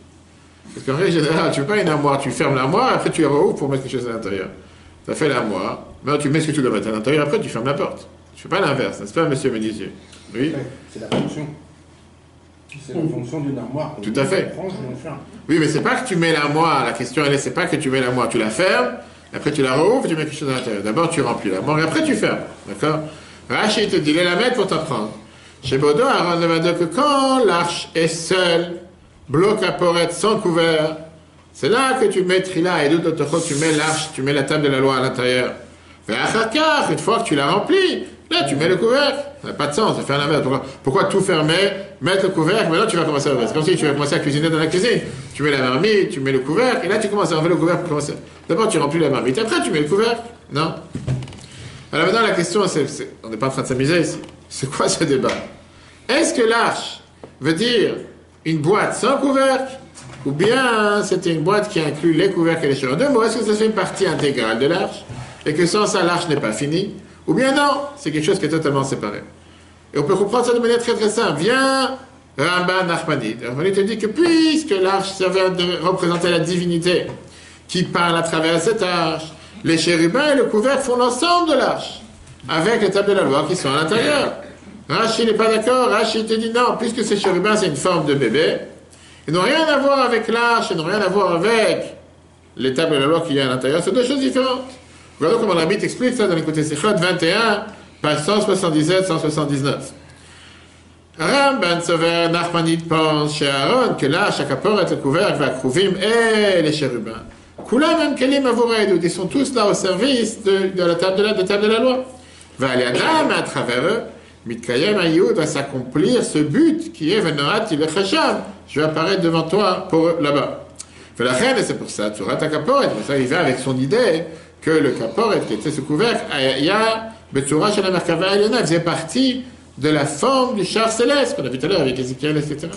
Parce qu'en règle générale, tu fais pas une armoire, tu fermes l'armoire, après tu la rouvres pour mettre quelque chose à l'intérieur. Tu as fait l'armoire, maintenant tu mets ce que tu dois mettre à l'intérieur, après tu fermes la porte. Tu fais pas l'inverse, n'est-ce pas, monsieur Ménisier? Oui C'est la fonction. C'est la fonction d'une armoire. Tout à fait. Oui, mais c'est pas que tu mets l'armoire, la question elle est, c'est pas que tu mets l'armoire, tu la fermes, après tu la rouvres, tu mets quelque chose à l'intérieur. D'abord tu remplis l'armoire, et après tu fermes. D'accord Rachid te dit, les la mettre pour t'apprendre. Chez Baudin, Aaron va dire que quand l'arche est seule, bloc à porette sans couvert, c'est là que tu mets Trila et d'autres tu mets l'arche, tu mets la table de la loi à l'intérieur. Mais une fois que tu l'as rempli, là tu mets le couvercle. Ça n'a pas de sens de faire l'inverse. Pourquoi, pourquoi tout fermer, mettre le couvercle, maintenant tu vas commencer à C'est comme si tu vas commencer à cuisiner dans la cuisine. Tu mets la marmite, tu mets le couvercle, et là tu commences à enlever le couvercle pour commencer. D'abord tu remplis la marmite, après tu mets le couvercle. Non Alors maintenant la question, on n'est pas en train de s'amuser ici. C'est quoi ce débat? Est-ce que l'arche veut dire une boîte sans couvercle ou bien c'était une boîte qui inclut les couvercles et les deux mots, est-ce que ça fait une partie intégrale de l'arche et que sans ça l'arche n'est pas finie? Ou bien non, c'est quelque chose qui est totalement séparé. Et on peut comprendre ça de manière très très simple. Viens, Ramban Nachmanide. Nachmanide te dit que puisque l'arche servait à représenter la divinité qui parle à travers cette arche, les chérubins et le couvercle font l'ensemble de l'arche, avec les tables de la loi qui sont à l'intérieur. Rachid n'est pas d'accord, Rachid te dit non, puisque ces chérubins c'est une forme de bébé, ils n'ont rien à voir avec l'arche, ils n'ont rien à voir avec les tables de la loi qu'il y a à l'intérieur, c'est deux choses différentes. Regardons comment la explique ça dans l'écouté Sichot 21, page 177-179. Ramban Sover Nachmanide pense chez Aaron que là, chaque apport est couvert avec Krouvim et les chérubins. Kula même Kelim Avoredou, ils sont tous là au service de, la table de la, table de la loi. Va aller Adam à travers eux, Mitkayem Ayoud va s'accomplir ce but qui est Venorat il Je vais apparaître devant toi pour là-bas. Reine, et c'est pour ça, ta caporet. Pour ça, il va avec son idée que le qui était ce couvercle, il y a Betsura chez la Merkava Elena, faisait partie de la forme du char céleste qu'on a vu tout à l'heure avec Ézéchiel, etc.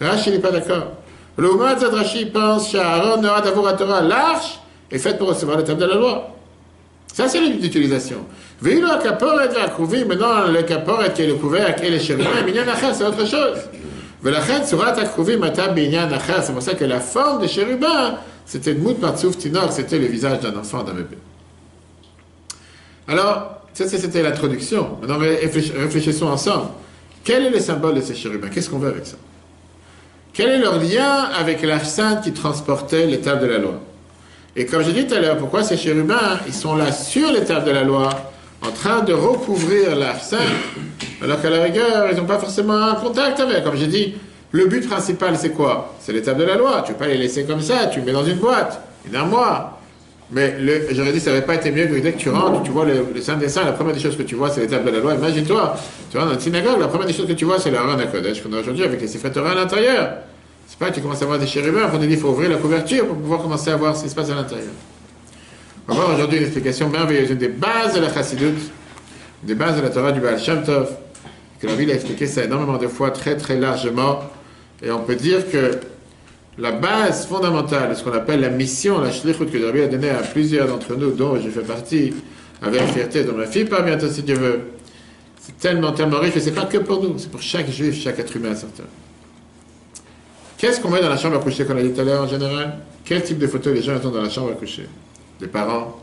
Rashi n'est pas d'accord. Le Rashi pense qu'Aaron aura d'avoir Torah l'arche est faite pour recevoir le table de la loi. Ça, c'est l'utilisation. Va couvrir, maintenant le caporet qui est le couvercle et les chérubins, minyan acher, c'est autre chose. C'est pour ça que la forme des chérubins, c'était Dmout c'était le visage d'un enfant, d'un bébé. Alors, ça c'était l'introduction. Maintenant, réfléchissons ensemble. Quel est le symbole de ces chérubins? Qu'est-ce qu'on veut avec ça? Quel est leur lien avec la sainte qui transportait l'étable de la loi? Et comme j'ai dit tout à l'heure, pourquoi ces chérubins, ils sont là sur l'étable de la loi? En train de recouvrir sainte, alors qu'à la rigueur, ils n'ont pas forcément un contact avec. Comme j'ai dit, le but principal, c'est quoi? C'est tables de la loi. Tu ne peux pas les laisser comme ça, tu les mets dans une boîte, une armoire. Mais j'aurais dit, ça n'aurait pas été mieux que dès que tu rentres, tu vois le, Saint des Saints, la première des choses que tu vois, c'est tables de la loi. Imagine-toi, tu rentres dans une synagogue, la première des choses que tu vois, c'est le Haran Kodesh qu'on a aujourd'hui avec les Sifret Torah à l'intérieur. C'est pas que tu commences à voir des chérubins, on a dit qu'il faut ouvrir la couverture pour pouvoir commencer à voir ce qui se passe à l'intérieur. On va voir aujourd'hui une explication merveilleuse, une des bases de la Chassidut, une des bases de la Torah du Baal Shem Tov, que la Bible a expliqué ça énormément de fois, très très largement, et on peut dire que la base fondamentale ce qu'on appelle la mission, la shlichut que Rabbi a donnée à plusieurs d'entre nous, dont je fais partie, avec fierté, dont ma fille part bientôt si Dieu veut, c'est tellement, tellement riche, et c'est pas que pour nous, c'est pour chaque juif, chaque être humain certain. Qu'est-ce qu'on met dans la chambre à coucher qu'on a dit tout à l'heure en général? Quel type de photos les gens ont dans la chambre à coucher? Des parents.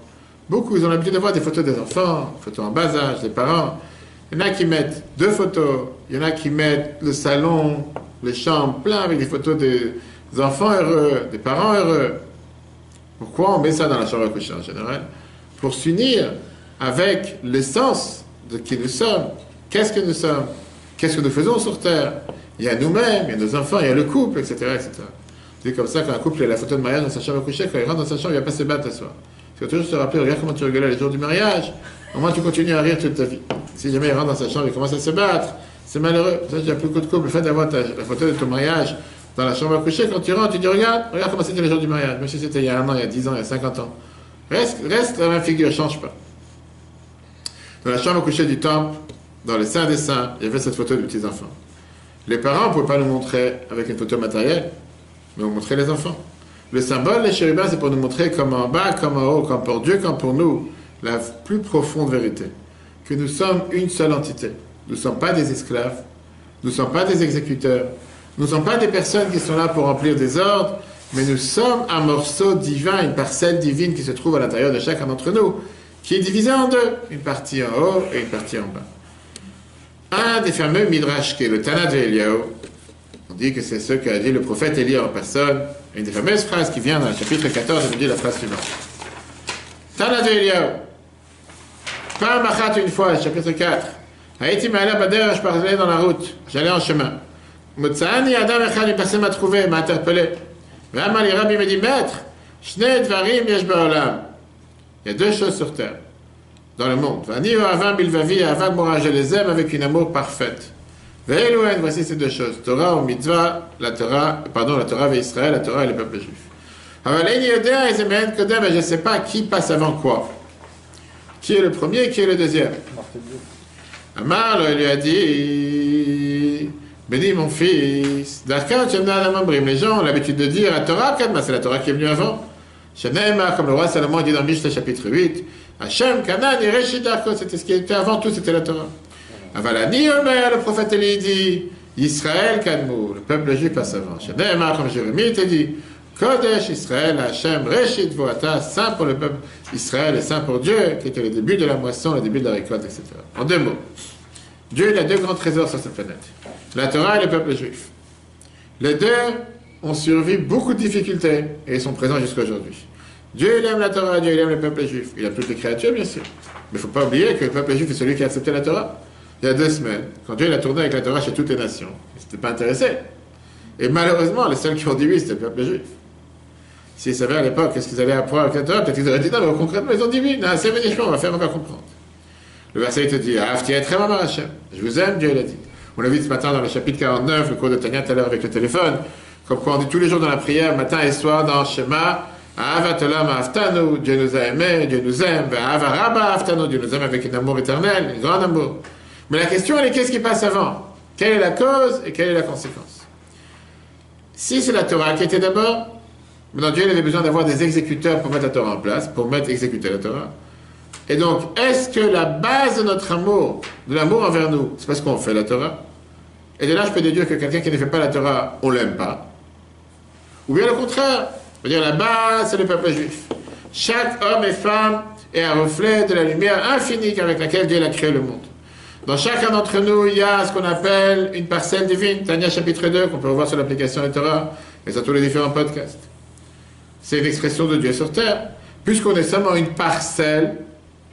Beaucoup, ils ont l'habitude d'avoir des photos des enfants, photos en bas âge, des parents. Il y en a qui mettent deux photos, il y en a qui mettent le salon, les chambres plein avec des photos des enfants heureux, des parents heureux. Pourquoi on met ça dans la chambre à coucher en général? Pour s'unir avec l'essence de qui nous sommes. Qu'est-ce que nous sommes? Qu'est-ce que nous faisons sur Terre? Il y a nous-mêmes, il y a nos enfants, il y a le couple, etc. etc. C'est comme ça qu'un couple a la photo de mariage dans sa chambre à coucher, quand il rentre dans sa chambre, il va pas se battre à soi. Il faut toujours se rappeler, regarde comment tu rigolais les jours du mariage, au moins tu continues à rire toute ta vie. Si jamais il rentre dans sa chambre et commence à se battre, c'est malheureux. Ça, j'ai plus coup de couple. Le fait d'avoir la photo de ton mariage dans la chambre à coucher, quand tu rentres, tu dis regarde, regarde comment c'était les jours du mariage, même si c'était il y a un an, il y a 10 ans, il y a 50 ans. Reste, reste la même figure, change pas. Dans la chambre à coucher du temple, dans le Saint des Saints, il y avait cette photo de petits-enfants. Les parents ne pouvaient pas nous montrer avec une photo matérielle, mais on montrait les enfants. Le symbole, les chérubins, c'est pour nous montrer comme en bas, comme en haut, comme pour Dieu, comme pour nous. la plus profonde vérité, que nous sommes une seule entité. Nous ne sommes pas des esclaves, nous ne sommes pas des exécuteurs, nous ne sommes pas des personnes qui sont là pour remplir des ordres, mais nous sommes un morceau divin, une parcelle divine qui se trouve à l'intérieur de chacun d'entre nous, qui est divisée en deux, une partie en haut et une partie en bas. Un des fameux Midrash, qui est le Tana de Eliyahu, on dit que c'est ce qu'a dit le prophète Élie en personne, une des fameuses phrases qui vient dans le chapitre 14, elle nous dit la phrase suivante. Tana de Eliyahu, pas machat une fois, chapitre 4, Haïti Ma'ala Bader, je parlais dans la route, j'allais en chemin. Mutsaani Adam Echad, une personne m'a trouvé, m'a interpellé. Vraiment, les rabbis me dit, maître, Shnei Dvarim Yesh Ba'olam. Il y a deux choses sur terre, dans le monde. Vani Avam Bilvavi, Avam Morah, je les aime avec une amour parfaite. Voici ces deux choses. Torah ou mitzvah, la Torah, pardon, la Torah Israël, la Torah et le peuple juif. Je ne sais pas qui passe avant quoi. Qui est le premier et qui est le deuxième? Amar lui a dit Béni mon fils. Les gens ont l'habitude de dire la Torah c'est la Torah qui est venue avant. Comme le roi Salomon dit dans Mishnah chapitre 8 Hachem Kanan et Reshit Darkot, c'était ce qui était avant tout, c'était la Torah. Le prophète Élie dit Israël Kadmou, le peuple juif passe avant. Shemna comme Jérémie te dit Kodesh Israël Hachem Reshit Voata, saint pour le peuple Israël et saint pour Dieu, qui était le début de la moisson, le début de la récolte, etc. En deux mots, Dieu il a deux grands trésors sur cette planète la Torah et le peuple juif. Les deux ont survécu beaucoup de difficultés et sont présents jusqu'à aujourd'hui. Dieu il aime la Torah, Dieu il aime le peuple juif. Il aime toutes les créatures, bien sûr. Mais il ne faut pas oublier que le peuple juif est celui qui a accepté la Torah. Il y a deux semaines, quand Dieu il a tourné avec la Torah chez toutes les nations, il ne s'était pas intéressé. Et malheureusement, les seuls qui ont dit oui, c'était le peuple juif. S'ils savaient à l'époque qu'est-ce qu'ils allaient apprendre avec la Torah, peut-être qu'ils auraient dit non, mais concrètement, ils ont dit oui, non, c'est on va faire, on va comprendre. Le verset il te dit, Ah. Je vous aime, Dieu l'a dit. On l'a vu ce matin dans le chapitre 49, le cours de Tania tout à l'heure avec le téléphone, comme quoi on dit tous les jours dans la prière, matin et soir dans Avatolam Aftanu, Dieu nous a aimés, Dieu nous aime, Dieu nous aime avec un amour éternel, un grand amour. Mais la question, elle est qu'est-ce qui passe avant? Quelle est la cause et quelle est la conséquence? Si c'est la Torah qui était d'abord, maintenant Dieu avait besoin d'avoir des exécuteurs pour mettre la Torah en place, pour mettre exécuter la Torah. Et donc, est-ce que la base de notre amour, de l'amour envers nous, c'est parce qu'on fait la Torah? Et de là, je peux déduire que quelqu'un qui ne fait pas la Torah, on l'aime pas. Ou bien le contraire, veux dire la base, c'est le peuple juif. Chaque homme et femme est un reflet de la lumière infinie avec laquelle Dieu a créé le monde. Dans chacun d'entre nous, il y a ce qu'on appelle une parcelle divine, Tania chapitre 2, qu'on peut revoir sur l'application de Torah et sur tous les différents podcasts. C'est une expression de Dieu sur terre. Puisqu'on est seulement une parcelle,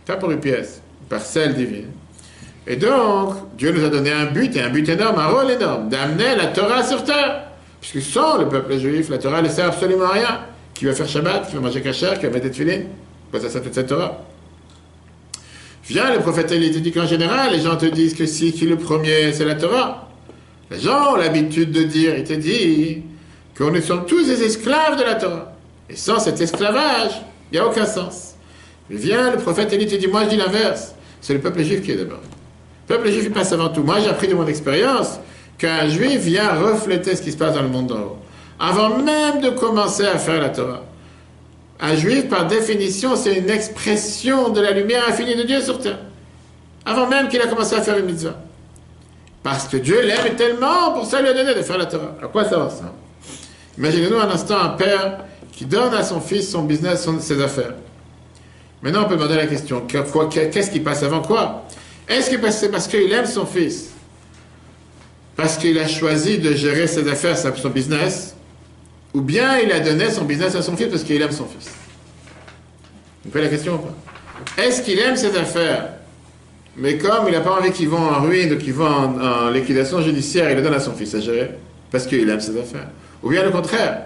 pas pour une pièce, une parcelle divine. Et donc, Dieu nous a donné un but, et un but énorme, un rôle énorme, d'amener la Torah sur terre. Puisque sans le peuple juif, la Torah ne sert absolument à rien. Qui va faire Shabbat, qui va manger kasher, qui va mettre des filines, pas ça toute cette Torah. Viens, le prophète Élie te dit qu'en général, les gens te disent que si qui le premier, c'est la Torah. Les gens ont l'habitude de dire, il te dit, que nous sommes tous des esclaves de la Torah. Et sans cet esclavage, il n'y a aucun sens. Viens, le prophète te dit, moi je dis l'inverse. C'est le peuple juif qui est d'abord. Le peuple juif, il passe avant tout. Moi, j'ai appris de mon expérience qu'un juif vient refléter ce qui se passe dans le monde d'en haut. Avant même de commencer à faire la Torah. Un juif, par définition, c'est une expression de la lumière infinie de Dieu sur terre. Avant même qu'il a commencé à faire une mitzvah. Parce que Dieu l'aime tellement, pour ça il lui a donné de faire la Torah. À quoi ça? Ressemble Imaginez-nous un instant un père qui donne à son fils son business, ses affaires. Maintenant, on peut demander la question, qu'est-ce qui passe avant quoi? Est-ce que c'est parce qu'il aime son fils Parce qu'il a choisi de gérer ses affaires, son business Ou bien il a donné son business à son fils parce qu'il aime son fils Vous pouvez la question ou pas? Est-ce qu'il aime ses affaires? Mais comme il n'a pas envie qu'ils vont en ruine ou qu'ils vont en, liquidation judiciaire, il le donne à son fils à gérer parce qu'il aime ses affaires. Ou bien le contraire,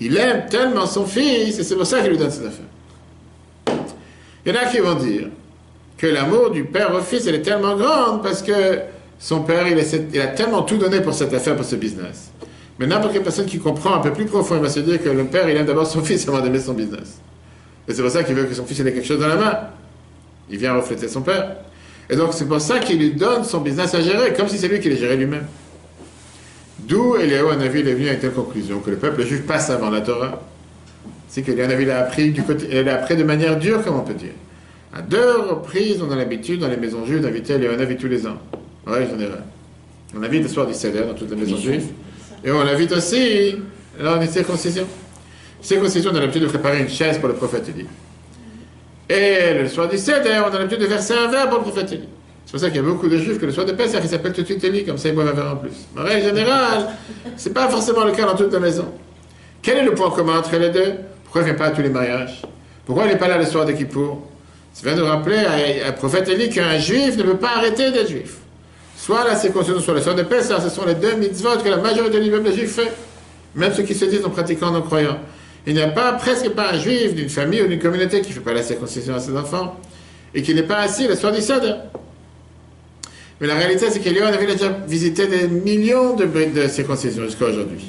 il aime tellement son fils et c'est pour ça qu'il lui donne ses affaires. Il y en a qui vont dire que l'amour du père au fils, elle est tellement grande parce que son père, il a tellement tout donné pour cette affaire, pour ce business. Mais n'importe quelle personne qui comprend un peu plus profond, il va se dire que le père, il aime d'abord son fils avant d'aimer son business. Et c'est pour ça qu'il veut que son fils ait quelque chose dans la main. Il vient refléter son père. Et donc c'est pour ça qu'il lui donne son business à gérer, comme si c'est lui qui le gérait lui-même. D'où Eliaou Hanavi il est venu à une telle conclusion, que le peuple juif passe avant la Torah. C'est qu'Eliaou Hanavi l'a appris, du côté, elle l'a appris de manière dure, comme on peut dire. À deux reprises, on a l'habitude dans les maisons juives d'inviter les Léonavit tous les ans. En règle générale. On invite le soir du Seder dans toutes les maisons juives. Et on l'invite aussi lors des circoncisions. Circoncision, on a l'habitude de préparer une chaise pour le prophète Élie. Et le soir du Seder, on a l'habitude de verser un verre pour le prophète Élie. C'est pour ça qu'il y a beaucoup de juifs que le soir de Pessah, ils s'appellent tout de suite Élie, comme ça ils boivent un verre en plus. En règle générale, c'est pas forcément le cas dans toute la maison. Quel est le point commun entre les deux? Pourquoi il ne vient pas à tous les mariages? Pourquoi il n'est pas là le soir de Kippour? Ça vient nous rappeler à, à prophète Élie qu'un juif ne peut pas arrêter d'être juif. Soit la circoncision, soit le soir de Pessah, ce sont les deux mitzvot que la majorité du peuple juif fait. Même ceux qui se disent en pratiquant, en croyant. Il n'y a pas, presque pas un juif d'une famille ou d'une communauté qui ne fait pas la circoncision à ses enfants et qui n'est pas assis le soir du Seder. Mais la réalité, c'est qu'Elion avait déjà visité des millions de briques de circoncision jusqu'à aujourd'hui.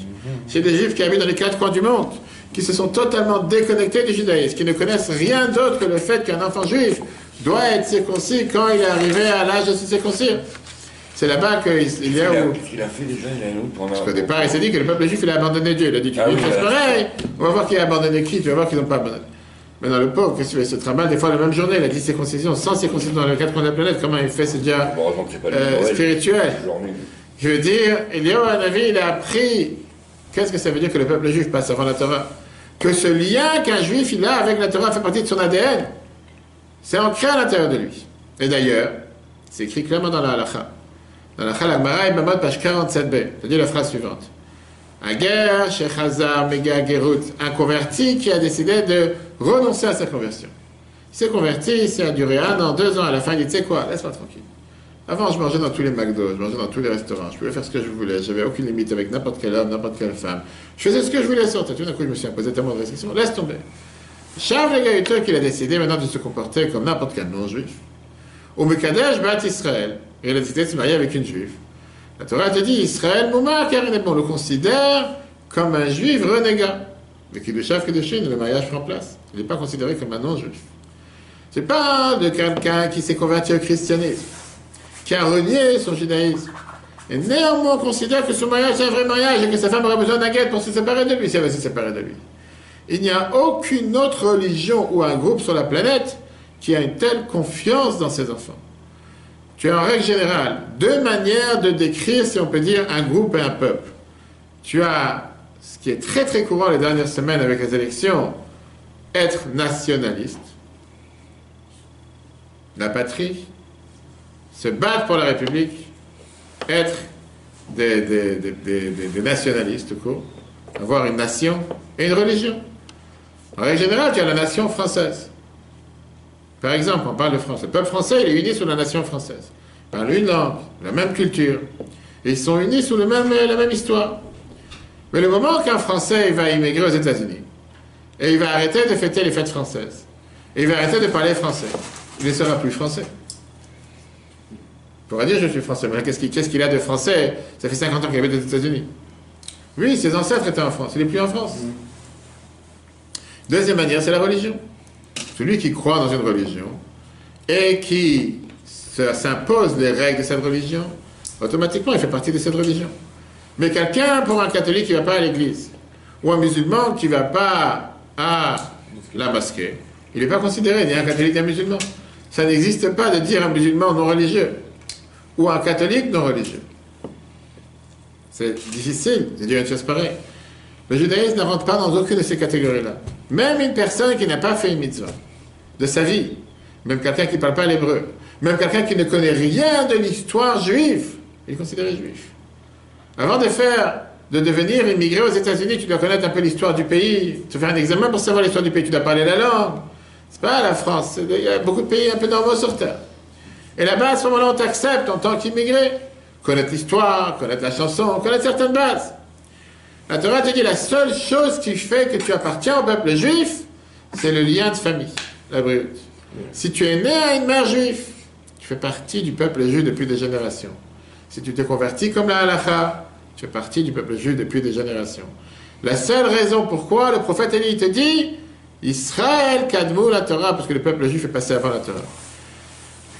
C'est des juifs qui habitent dans les quatre coins du monde, qui se sont totalement déconnectés du judaïsme, qui ne connaissent rien d'autre que le fait qu'un enfant juif doit être circoncis quand il est arrivé à l'âge de se circoncire. C'est là-bas qu'il y a Qu'est-ce où. qu'il a fait déjà Il a une autre pendant. Parce qu'au départ, il s'est dit que le peuple juif, il a abandonné Dieu. Il a dit, tu Ah chose voilà. pareille. On va voir qui a abandonné qui. Tu vas voir qu'ils n'ont pas abandonné. Maintenant, le pauvre, qu'est-ce qu'il se trimballe des fois la même journée. Il a dit circoncision, sans circoncision dans les quatre coins de la planète. Comment il fait? C'est déjà euh, spirituel. Je veux dire, Eliyahu Hanavi, il a appris. Qu'est-ce que ça veut dire que le peuple juif passe avant la Torah? Que ce lien qu'un juif il a avec la Torah fait partie de son ADN. C'est ancré à l'intérieur de lui. Et d'ailleurs, c'est écrit clairement dans la halakha. Dans la halakha, Gemara et Bamot, page 47b. C'est-à-dire la phrase suivante. Un guerre, Sheikh un converti qui a décidé de renoncer à sa conversion. Il s'est converti, ça a duré un an, deux ans, à la fin il dit, tu sais quoi, laisse-moi tranquille. Avant, je mangeais dans tous les McDo, je mangeais dans tous les restaurants, je pouvais faire ce que je voulais, j'avais aucune limite avec n'importe quel homme, n'importe quelle femme. Je faisais ce que je voulais sur Tout d'un coup, je me suis imposé tellement de restrictions, laisse tomber. Charles le Gaëtan qu'il a décidé maintenant de se comporter comme n'importe quel non-juif. Au Mekadesh, Bat Israël, et il a décidé de se marier avec une juive. La Torah te dit Israël, Mouma, car est on le considère comme un juif renégat. Mais qui chef que de Chine, le mariage prend place. Il n'est pas considéré comme un non-juif. C'est pas de quelqu'un qui s'est converti au christianisme, qui a renié son judaïsme. Et néanmoins, on considère que son mariage est un vrai mariage et que sa femme aurait besoin d'un guide pour se séparer de lui, si elle veut se séparer de lui. Il n'y a aucune autre religion ou un groupe sur la planète qui a une telle confiance dans ses enfants. Tu as en règle générale deux manières de décrire, si on peut dire, un groupe et un peuple. Tu as ce qui est très très courant les dernières semaines avec les élections, être nationaliste, la patrie, se battre pour la République, être des, nationalistes, avoir une nation et une religion. En règle générale, tu as la nation française. Par exemple, on parle de France. Le peuple français, il est uni sous la nation française. Ils parlent une langue, la même culture. Ils sont unis sous la même histoire. Mais le moment qu'un Français va immigrer aux États-Unis, et il va arrêter de fêter les fêtes françaises, et il va arrêter de parler français, il ne sera plus français. Il pourra dire je suis français, mais qu'est-ce qu'il qu'est-ce qu'il a de français? Ça fait 50 ans qu'il habite aux États-Unis. Oui, ses ancêtres étaient en France, il n'est plus en France. Deuxième manière, c'est la religion. Celui qui croit dans une religion et qui se- s'impose les règles de cette religion, automatiquement, il fait partie de cette religion. Mais quelqu'un, pour un catholique qui ne va pas à l'église, ou un musulman qui ne va pas à la mosquée, il n'est pas considéré ni un catholique ni un musulman. Ça n'existe pas de dire un musulman non religieux ou un catholique non religieux. C'est difficile de dire une chose pareille. Le judaïsme ne rentre pas dans aucune de ces catégories-là. Même une personne qui n'a pas fait une mitzvah de sa vie, même quelqu'un qui ne parle pas l'hébreu, même quelqu'un qui ne connaît rien de l'histoire juive, il est considéré juif. Avant de faire, de devenir immigré aux États-Unis, tu dois connaître un peu l'histoire du pays, tu fais un examen pour savoir l'histoire du pays, tu dois parler la langue. C'est pas la France, il y a beaucoup de pays un peu normaux sur Terre. Et là-bas, à ce moment-là, on t'accepte en tant qu'immigré. Connaître l'histoire, connaître la chanson, connaître certaines bases. La Torah te dit la seule chose qui fait que tu appartiens au peuple juif, c'est le lien de famille, Si tu es né à une mère juive, tu fais partie du peuple juif depuis des générations. Si tu t'es converti comme la halakha, tu fais partie du peuple juif depuis des générations. La seule raison pourquoi le prophète Élie te dit Israël kadmou la Torah, parce que le peuple juif est passé avant la Torah.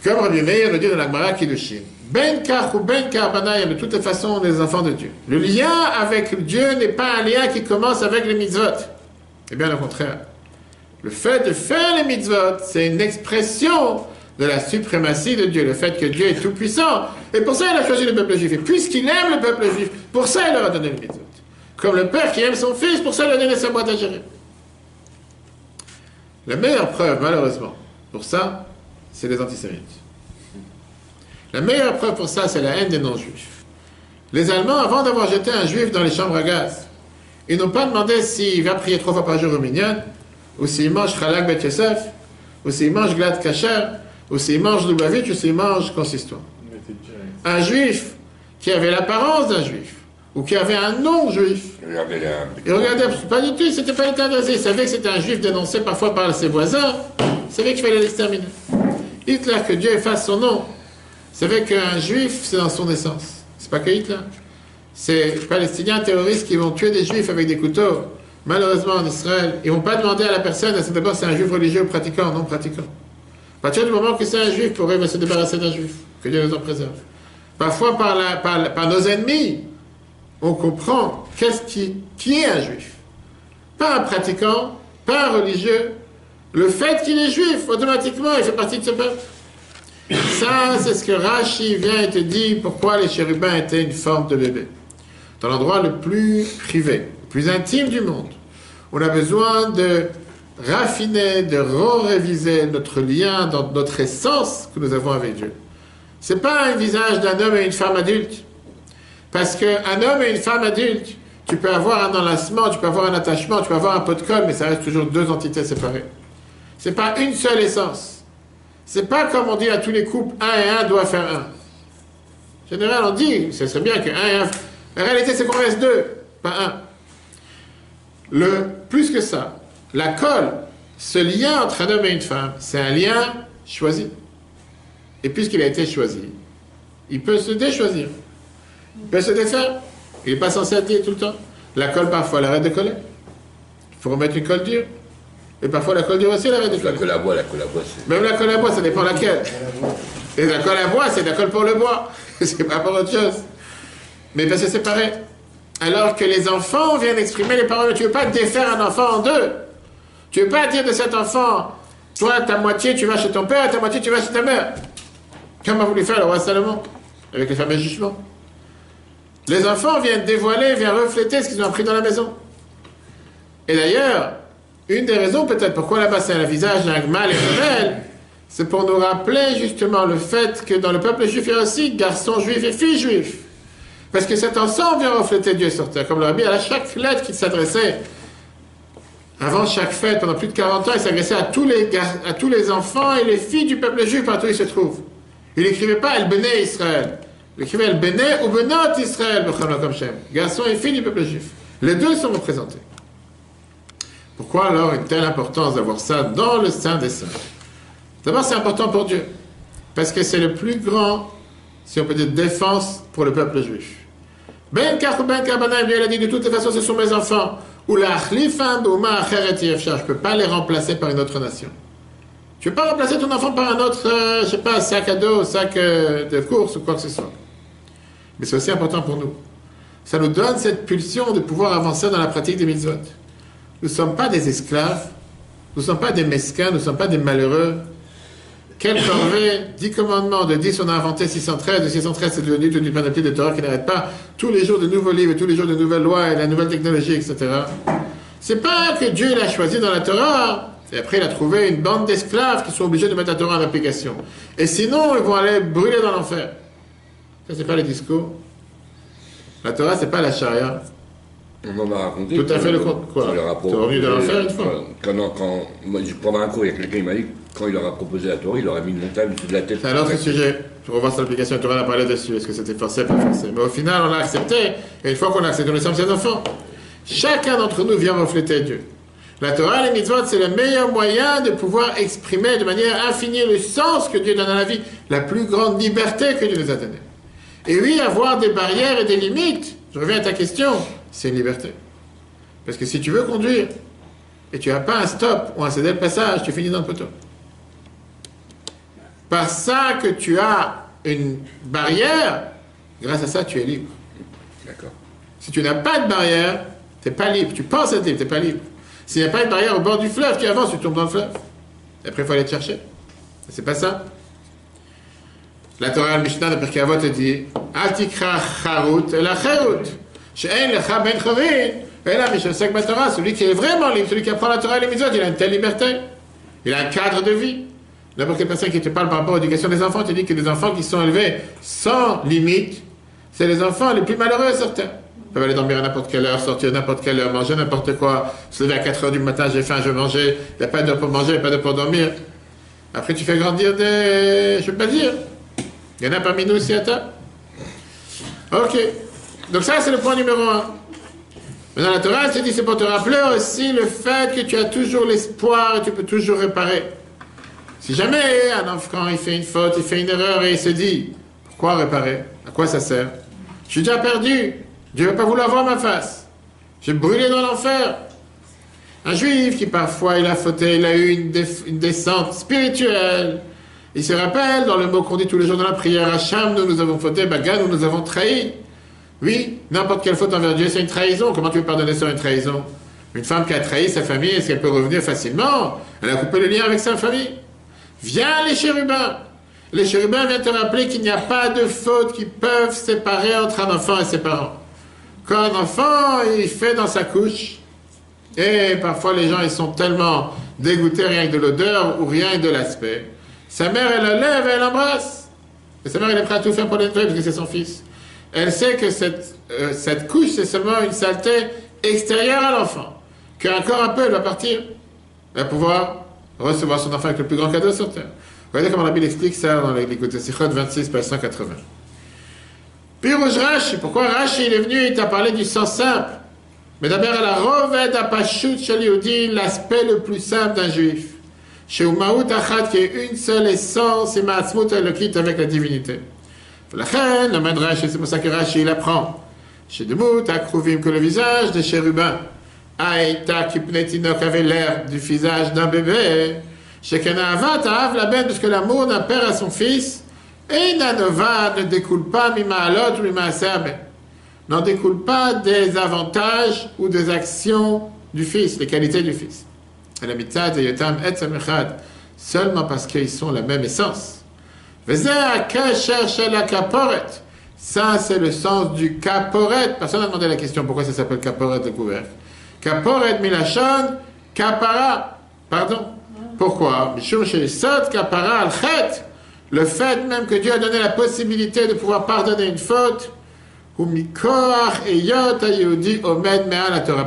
Comme Rabbi Meir le dit dans la Gemara Kiddushin. Ben kach ou ben karbanayim, de toutes les façons, on est des enfants de Dieu. Le lien avec Dieu n'est pas un lien qui commence avec les mitzvot. Et bien au contraire. Le fait de faire les mitzvot, c'est une expression de la suprématie de Dieu, le fait que Dieu est tout-puissant. Et pour ça, il a choisi le peuple juif. Et puisqu'il aime le peuple juif, pour ça, il leur a donné les mitzvot. Comme le père qui aime son fils, pour ça, il a donné sa boîte à gérer. La meilleure preuve, malheureusement, pour ça, c'est les antisémites. La meilleure preuve pour ça, c'est la haine des non-juifs. Les Allemands, avant d'avoir jeté un juif dans les chambres à gaz, ils n'ont pas demandé s'il va prier trois fois par jour au Minyan, ou s'il mange Chalak Bet Yosef, ou s'il mange Glad Kasher, ou s'il mange Lubavitch, ou s'il mange Consistoire. Un juif qui avait l'apparence d'un juif, ou qui avait un nom juif, Regardez il regardait pas du tout, c'était pas l'état intéressé. Il savait que c'était un juif dénoncé parfois par ses voisins, il savait qu'il fallait l'exterminer. Hitler, que Dieu efface son nom, savait qu'un juif, c'est dans son essence. C'est pas que Hitler. C'est les Palestiniens terroristes qui vont tuer des juifs avec des couteaux. Malheureusement, en Israël, ils vont pas demander à la personne, est-ce d'abord c'est un juif religieux pratiquant ou non pratiquant? À partir du moment que c'est un juif, pour eux, il va se débarrasser d'un juif. Que Dieu nous en préserve. Parfois, par, nos ennemis, on comprend qu'est-ce qui, est un juif. Pas un pratiquant, pas un religieux. Le fait qu'il est juif, automatiquement, il fait partie de ce peuple. Ça, c'est ce que Rashi vient et te dit pourquoi les chérubins étaient une forme de bébé. Dans l'endroit le plus privé, plus intime du monde, on a besoin de raffiner, de re-réviser notre lien dans notre essence que nous avons avec Dieu. C'est pas un visage d'un homme et une femme adulte. Parce qu'un homme et une femme adulte, tu peux avoir un enlacement, tu peux avoir un attachement, tu peux avoir un pot de colle, mais ça reste toujours deux entités séparées. C'est pas une seule essence. C'est pas comme on dit à tous les couples, un et un doit faire un. En général, on dit, ce serait bien que un et un. La réalité, c'est qu'on reste deux, pas un. Le, plus que ça, la colle, ce lien entre un homme et une femme, c'est un lien choisi. Et puisqu'il a été choisi, il peut se déchoisir. Il peut se défaire. Il n'est pas censé être lié tout le temps. La colle, parfois, elle arrête de coller. Il faut remettre une colle dure. Et parfois, la colle dure aussi, elle arrête de La coller. colle à bois, la colle à bois, c'est. Même la colle à bois, ça dépend laquelle. Et la colle à bois, c'est la colle pour le bois. c'est pas pour autre chose. Mais parce que c'est pareil. Alors que les enfants viennent exprimer les paroles. Tu ne veux pas défaire un enfant en deux. Tu ne veux pas dire de cet enfant, toi, ta moitié, tu vas chez ton père, ta moitié, tu vas chez ta mère. Comme a voulu faire le roi Salomon, avec les fameux jugements. Les enfants viennent dévoiler, viennent refléter ce qu'ils ont appris dans la maison. Et d'ailleurs, une des raisons peut-être pourquoi là-bas c'est un visage d'un mâle et femelle, c'est pour nous rappeler justement le fait que dans le peuple juif, il y a aussi garçons juifs et filles juifs. Parce que cet ensemble vient refléter Dieu sur terre. Comme le rabbi, à chaque lettre qui s'adressait, avant chaque fête, pendant plus de 40 ans, il s'adressait à, tous les enfants et les filles du peuple juif partout où ils se trouvent. Il n'écrivait pas El Bene Israël. Il écrivait El Bene ou Benot Israël. Garçons et filles du peuple juif. Les deux sont représentés. Pourquoi alors une telle importance d'avoir ça dans le sein des saints? D'abord, c'est important pour Dieu. Parce que c'est le plus grand, si on peut dire, défense pour le peuple juif. Ben ben il a dit de toutes les façons, ce sont mes enfants. Ou la. Je ne peux pas les remplacer par une autre nation. Tu ne peux pas remplacer ton enfant par un autre, euh, je sais pas, sac à dos, sac euh, de course ou quoi que ce soit. Mais c'est aussi important pour nous. Ça nous donne cette pulsion de pouvoir avancer dans la pratique des mitzvot. Nous ne sommes pas des esclaves, nous ne sommes pas des mesquins, nous ne sommes pas des malheureux. Quelle corvée 10 commandements, de 10 on a inventé 613, de 613 c'est devenu toute une panoplie de Torah qui n'arrête pas, tous les jours de nouveaux livres, tous les jours de nouvelles lois et la nouvelle technologie, etc. C'est pas que Dieu l'a choisi dans la Torah, et après il a trouvé une bande d'esclaves qui sont obligés de mettre la Torah en application. Et sinon, ils vont aller brûler dans l'enfer. Ça, c'est pas les discours. La Torah, c'est pas la charia. On en a raconté. Tout à fait le Quand- compte. Quoi a T'es revenu de l'enfer une fois? Quand, quand, quand- moi, je- pendant un cours, il y a quelqu'un qui m'a dit quand il leur a proposé la Torah, il leur a mis une montagne au-dessus de la tête. C'est un autre sujet. Je revois sur l'application, tu en a parlé dessus. Est-ce que c'était forcé, pas forcé? Mais au final, on l'a accepté. Et une fois qu'on l'a accepté, nous sommes ses enfants. Chacun d'entre nous vient refléter Dieu. La Torah, les mitzvot, c'est le meilleur moyen de pouvoir exprimer de manière infinie le sens que Dieu donne à la vie, la plus grande liberté que Dieu nous a donnée. Et oui, avoir des barrières et des limites, je reviens à ta question, c'est une liberté. Parce que si tu veux conduire et tu n'as pas un stop ou un cédé de passage, tu finis dans le poteau. Par ça que tu as une barrière, grâce à ça, tu es libre. D'accord. Si tu n'as pas de barrière, tu n'es pas libre. Tu penses être libre, tu n'es pas libre. S'il n'y a pas une barrière au bord du fleuve, tu avances, tu tombes dans le fleuve. Et après, il faut aller te chercher. C'est pas ça. La Torah al-Mishnah de Pirkei te dit Al tikra charut la charut. She'en lecha ben chavin. Et là, Mishosek Torah, celui qui est vraiment libre, celui qui apprend la Torah et les mitzvot, il a une telle liberté. Il a un cadre de vie. N'importe quelle personne qui te parle par rapport à l'éducation des enfants te dit que les enfants qui sont élevés sans limite, c'est les enfants les plus malheureux certains. Ils peuvent aller dormir à n'importe quelle heure, sortir à n'importe quelle heure, manger n'importe quoi, se lever à 4 heures du matin, j'ai faim, je veux manger, il n'y a pas d'heure pour manger, il n'y a pas d'heure pour dormir. Après, tu fais grandir des. Je ne peux pas dire. Il y en a parmi nous aussi à table. Ok. Donc, ça, c'est le point numéro un. Maintenant, la Torah, te dit, c'est pour te rappeler aussi le fait que tu as toujours l'espoir et tu peux toujours réparer. Si jamais un enfant il fait une faute, il fait une erreur et il se dit pourquoi réparer? À quoi ça sert? Je suis déjà perdu. Dieu ne va pas vouloir voir ma face. J'ai brûlé dans l'enfer. Un juif qui parfois il a fauté, il a eu une, descente spirituelle. Il se rappelle dans le mot qu'on dit tous les jours dans la prière Hacham, nous nous avons fauté, Baga, nous nous avons trahi. Oui, n'importe quelle faute envers Dieu, c'est une trahison. Comment tu veux pardonner sur une trahison? Une femme qui a trahi sa famille, est-ce qu'elle peut revenir facilement? Elle a coupé le lien avec sa famille. Viens les chérubins. Les chérubins viennent te rappeler qu'il n'y a pas de fautes qui peuvent séparer entre un enfant et ses parents. Quand un enfant, il fait dans sa couche, et parfois les gens, ils sont tellement dégoûtés rien que de l'odeur ou rien que de l'aspect. Sa mère, elle la lève et elle l'embrasse. Et sa mère, elle est prête à tout faire pour l'enlever parce que c'est son fils. Elle sait que cette, euh, cette couche, c'est seulement une saleté extérieure à l'enfant. Qu'encore un peu, elle va partir. Elle va pouvoir recevoir son enfant avec le plus grand cadeau sur terre. Regardez comment Bible explique ça dans de Sichot 26, page 180. Puis Rashi, pourquoi Rashi il est venu, il t'a parlé du sang simple. Mais d'abord, elle a revêt d'Apashut chez l'aspect le plus simple d'un juif. Chez Umaout Achad, qui est une seule essence, et le quitte avec la divinité. La reine, le Rashi, c'est pour ça que Rashi il apprend. Chez Demout, Akrouvim, que le visage des chérubins. Aïta Kipnetinok avait l'air du visage d'un bébé. Chez Kenahavat, Av la bête, parce que l'amour d'un père à son fils, et Nanova ne découle pas Mimaalot ou Mimaaserbe. N'en découle pas des avantages ou des actions du fils, les qualités du fils. Yotam seulement parce qu'ils sont la même essence. Ça, c'est le sens du caporet. Personne n'a demandé la question pourquoi ça s'appelle caporet de couvercle. Kaporet milachon, kapara. Pardon? Pourquoi? Kapara al Le fait même que Dieu a donné la possibilité de pouvoir pardonner une faute.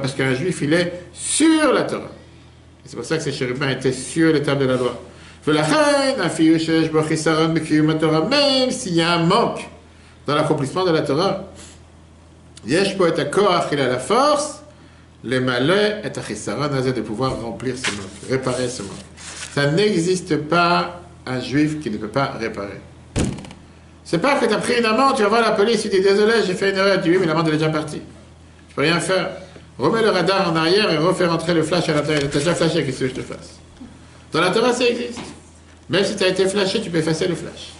Parce qu'un juif, il est sur la Torah. C'est pour ça que ces chérubins étaient sur l'étape de la loi. Même s'il y a un manque dans l'accomplissement de la Torah, il a la force le malheur est à de pouvoir remplir ce manque, réparer ce manque. Ça n'existe pas un juif qui ne peut pas réparer. C'est pas que tu as pris une amende, tu vas voir la police, tu dis désolé, j'ai fait une erreur, tu dis oui, mais l'amende est déjà partie. Je peux rien faire. Remets le radar en arrière et refais rentrer le flash à l'intérieur. Tu as déjà flashé, qu'est-ce que je te fasse? Dans la Torah, ça existe. Même si tu as été flashé, tu peux effacer le flash.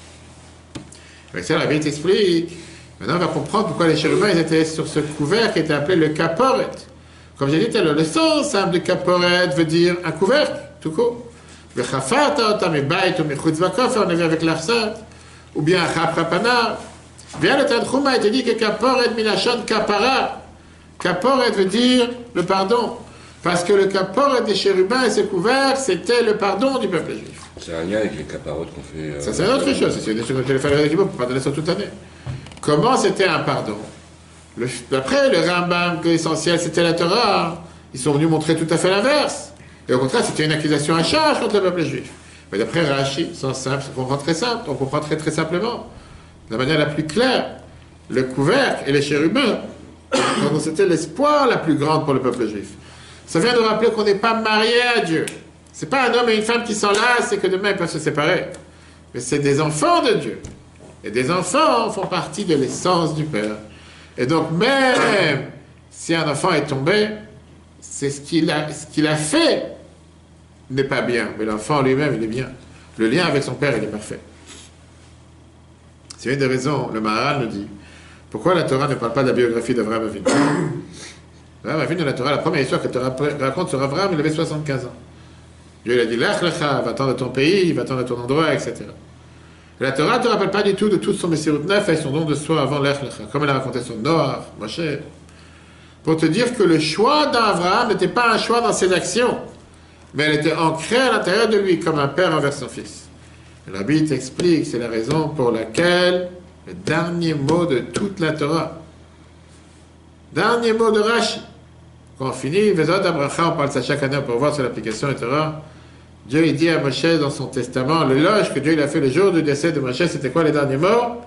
Avec ça, la Bible t'explique. Maintenant, on va comprendre pourquoi les chérubins ils étaient sur ce couvert qui était appelé le caporet. Comme j'ai dit tout à l'heure, le sens simple de caporet veut dire un couvercle, tout court. on est avec l'arsat, ou bien chaprapana. Bien le Tanchuma, il te dit que caporet milachon kapara. Caporet veut dire le pardon. Parce que le caporet des chérubins et ses couvercles, c'était le pardon du peuple juif. C'est un lien avec les caparotes qu'on fait. Euh, ça, c'est une autre chose. C'est des choses que les familles pour pardonner ça toute l'année. Comment c'était un pardon? Après, le Rambam, l'essentiel, c'était la Torah. Ils sont venus montrer tout à fait l'inverse. Et au contraire, c'était une accusation à charge contre le peuple juif. Mais d'après Rashi, c'est simple, on comprend très simple, on comprend très très simplement, de la manière la plus claire, le couvercle et les chérubins, c'était l'espoir la plus grande pour le peuple juif. Ça vient de rappeler qu'on n'est pas marié à Dieu. C'est pas un homme et une femme qui s'enlacent et que demain ils peuvent se séparer. Mais c'est des enfants de Dieu. Et des enfants font partie de l'essence du Père. Et donc, même si un enfant est tombé, c'est ce qu'il a, ce qu'il a fait n'est pas bien, mais l'enfant lui-même, il est bien. Le lien avec son père, il est parfait. C'est une des raisons, le Maharal nous dit, pourquoi la Torah ne parle pas de la biographie d'Abraham Avinu? Abraham a vu dans la Torah, la première histoire que tu raconte sur Abraham, il avait 75 ans. Dieu lui a dit, Lech lecha, va-t'en de ton pays, va-t'en de ton endroit, etc. La Torah ne te rappelle pas du tout de tout son Messirut Neuf et son don de soi avant Lech lecha, comme elle a raconté sur Noah, Moshe. Pour te dire que le choix d'Abraham n'était pas un choix dans ses actions, mais elle était ancrée à l'intérieur de lui, comme un père envers son fils. Rabbi t'explique, c'est la raison pour laquelle le dernier mot de toute la Torah, dernier mot de Rashi, quand on finit, Vezot on parle ça chaque année pour voir sur l'application et Torah, Dieu il dit à Moshe dans son testament, l'éloge que Dieu il a fait le jour du décès de Moshe, c'était quoi les derniers mots?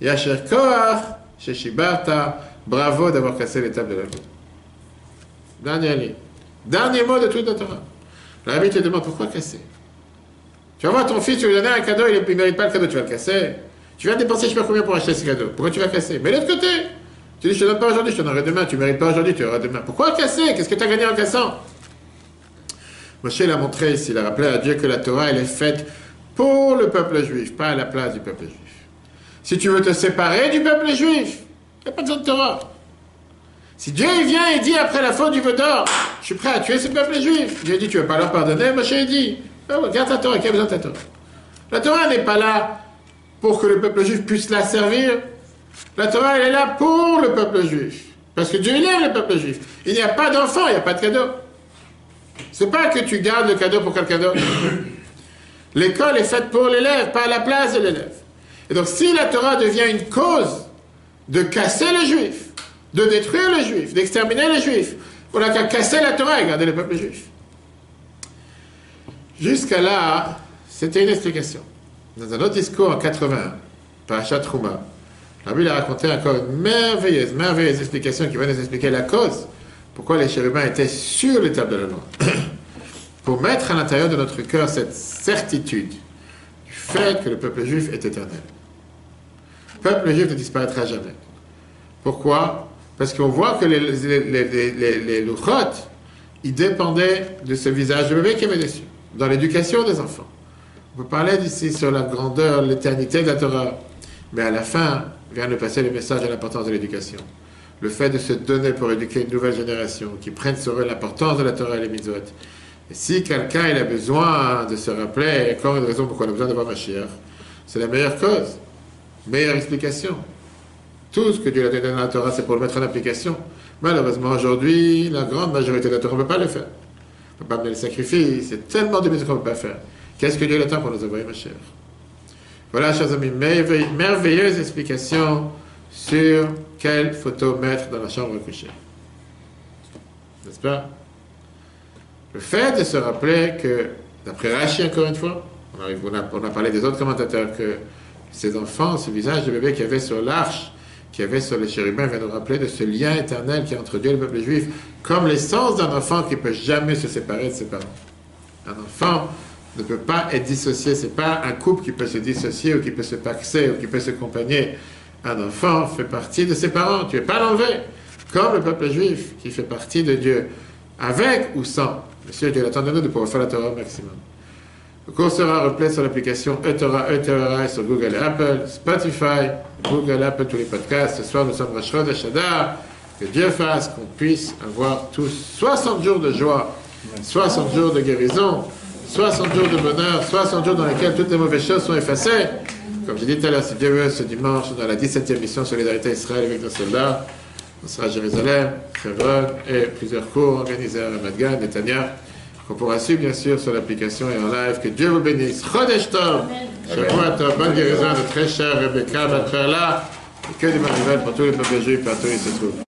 Yasher Koach, Sheshibarta, bravo d'avoir cassé l'étape de la vie. Dernière ligne. Dernier mot de toute la Torah. Le Rabbi te demande pourquoi casser? Tu vas voir ton fils, tu lui donnes un cadeau, il ne mérite pas le cadeau, tu vas le casser. Tu viens dépenser je ne sais pas combien pour acheter ce cadeau. Pourquoi tu vas casser? Mais de l'autre côté, tu dis je te donne pas aujourd'hui, je te donnerai demain, tu ne mérites pas aujourd'hui, tu auras demain. Pourquoi casser? Qu'est-ce que tu as gagné en cassant? Moshe l'a montré ici, il a rappelé à Dieu que la Torah, elle est faite pour le peuple juif, pas à la place du peuple juif. Si tu veux te séparer du peuple juif, il n'y a pas besoin de Torah. Si Dieu il vient et dit après la faute du veau d'or, je suis prêt à tuer ce peuple juif, Dieu dit tu ne veux pas leur pardonner, Moshe dit, oh, garde ta Torah, qui a besoin de ta Torah? La Torah n'est pas là pour que le peuple juif puisse la servir. La Torah elle est là pour le peuple juif. Parce que Dieu il aime le peuple juif. Il n'y a pas d'enfant, il n'y a pas de cadeau. C'est pas que tu gardes le cadeau pour quelqu'un d'autre. L'école est faite pour l'élève, pas à la place de l'élève. Et donc, si la Torah devient une cause de casser le juif, de détruire le juif, d'exterminer les juifs, on n'a qu'à casser la Torah et garder le peuple juif. Jusqu'à là, c'était une explication. Dans un autre discours en 81, Parashat Trouma, la Bible a raconté encore une merveilleuse, merveilleuse explication qui va nous expliquer la cause pourquoi les chérubins étaient sur les loi Pour mettre à l'intérieur de notre cœur cette certitude du fait que le peuple juif est éternel. Le peuple juif ne disparaîtra jamais. Pourquoi? Parce qu'on voit que les, les, les ils dépendaient de ce visage de bébé qui avait dessus, dans l'éducation des enfants. On peut parler d'ici sur la grandeur, l'éternité de la Torah, mais à la fin vient de passer le message de l'importance de l'éducation le fait de se donner pour éduquer une nouvelle génération, qui prenne sur eux l'importance de la Torah et les mitzvot. Et si quelqu'un a besoin de se rappeler, encore une raison pourquoi on a besoin d'avoir Mashiach, c'est la meilleure cause, meilleure explication. Tout ce que Dieu a donné dans la Torah, c'est pour le mettre en application. Malheureusement, aujourd'hui, la grande majorité de la Torah ne peut pas le faire. On ne peut pas amener le sacrifice, c'est tellement de mitzvot qu'on ne peut pas faire. Qu'est-ce que Dieu attend pour nous envoyer Mashiach? Voilà, chers amis, merveilleuse explication sur quelle photo mettre dans la chambre à coucher. N'est-ce pas? Le fait de se rappeler que, d'après Rachi encore une fois, on, a, parlé des autres commentateurs, que ces enfants, ce visage de bébé qu'il y avait sur l'arche, qu'il y avait sur les chérubins, vient nous rappeler de ce lien éternel qui est entre Dieu et le peuple juif, comme l'essence d'un enfant qui ne peut jamais se séparer de ses parents. Un enfant ne peut pas être dissocié, c'est pas un couple qui peut se dissocier ou qui peut se paxer ou qui peut se compagner. Un enfant fait partie de ses parents, tu ne peux pas l'enlever. Comme le peuple juif qui fait partie de Dieu, avec ou sans. Monsieur Dieu attend de nous de pouvoir faire la Torah au maximum. Le cours sera replay sur l'application eTorah, eTorah sur Google et Apple, Spotify, Google, Apple, tous les podcasts. Ce soir, nous sommes Rosh de Shadar. Que Dieu fasse qu'on puisse avoir tous 60 jours de joie, 60 jours de guérison, 60 jours de bonheur, 60 jours dans lesquels toutes les mauvaises choses sont effacées. Comme j'ai dit tout à l'heure, si Dieu veut, ce dimanche, dans la 17e mission Solidarité Israël avec nos soldats, on sera à Jérusalem, Hebron et plusieurs cours organisés à Ramadgan, Netanya, qu'on pourra suivre bien sûr sur l'application et en live. Que Dieu vous bénisse. Chodesh Tov, bonne guérison de très cher Rebecca, là, et que des nouvelles pour tous les peuples juifs partout où ils se trouvent.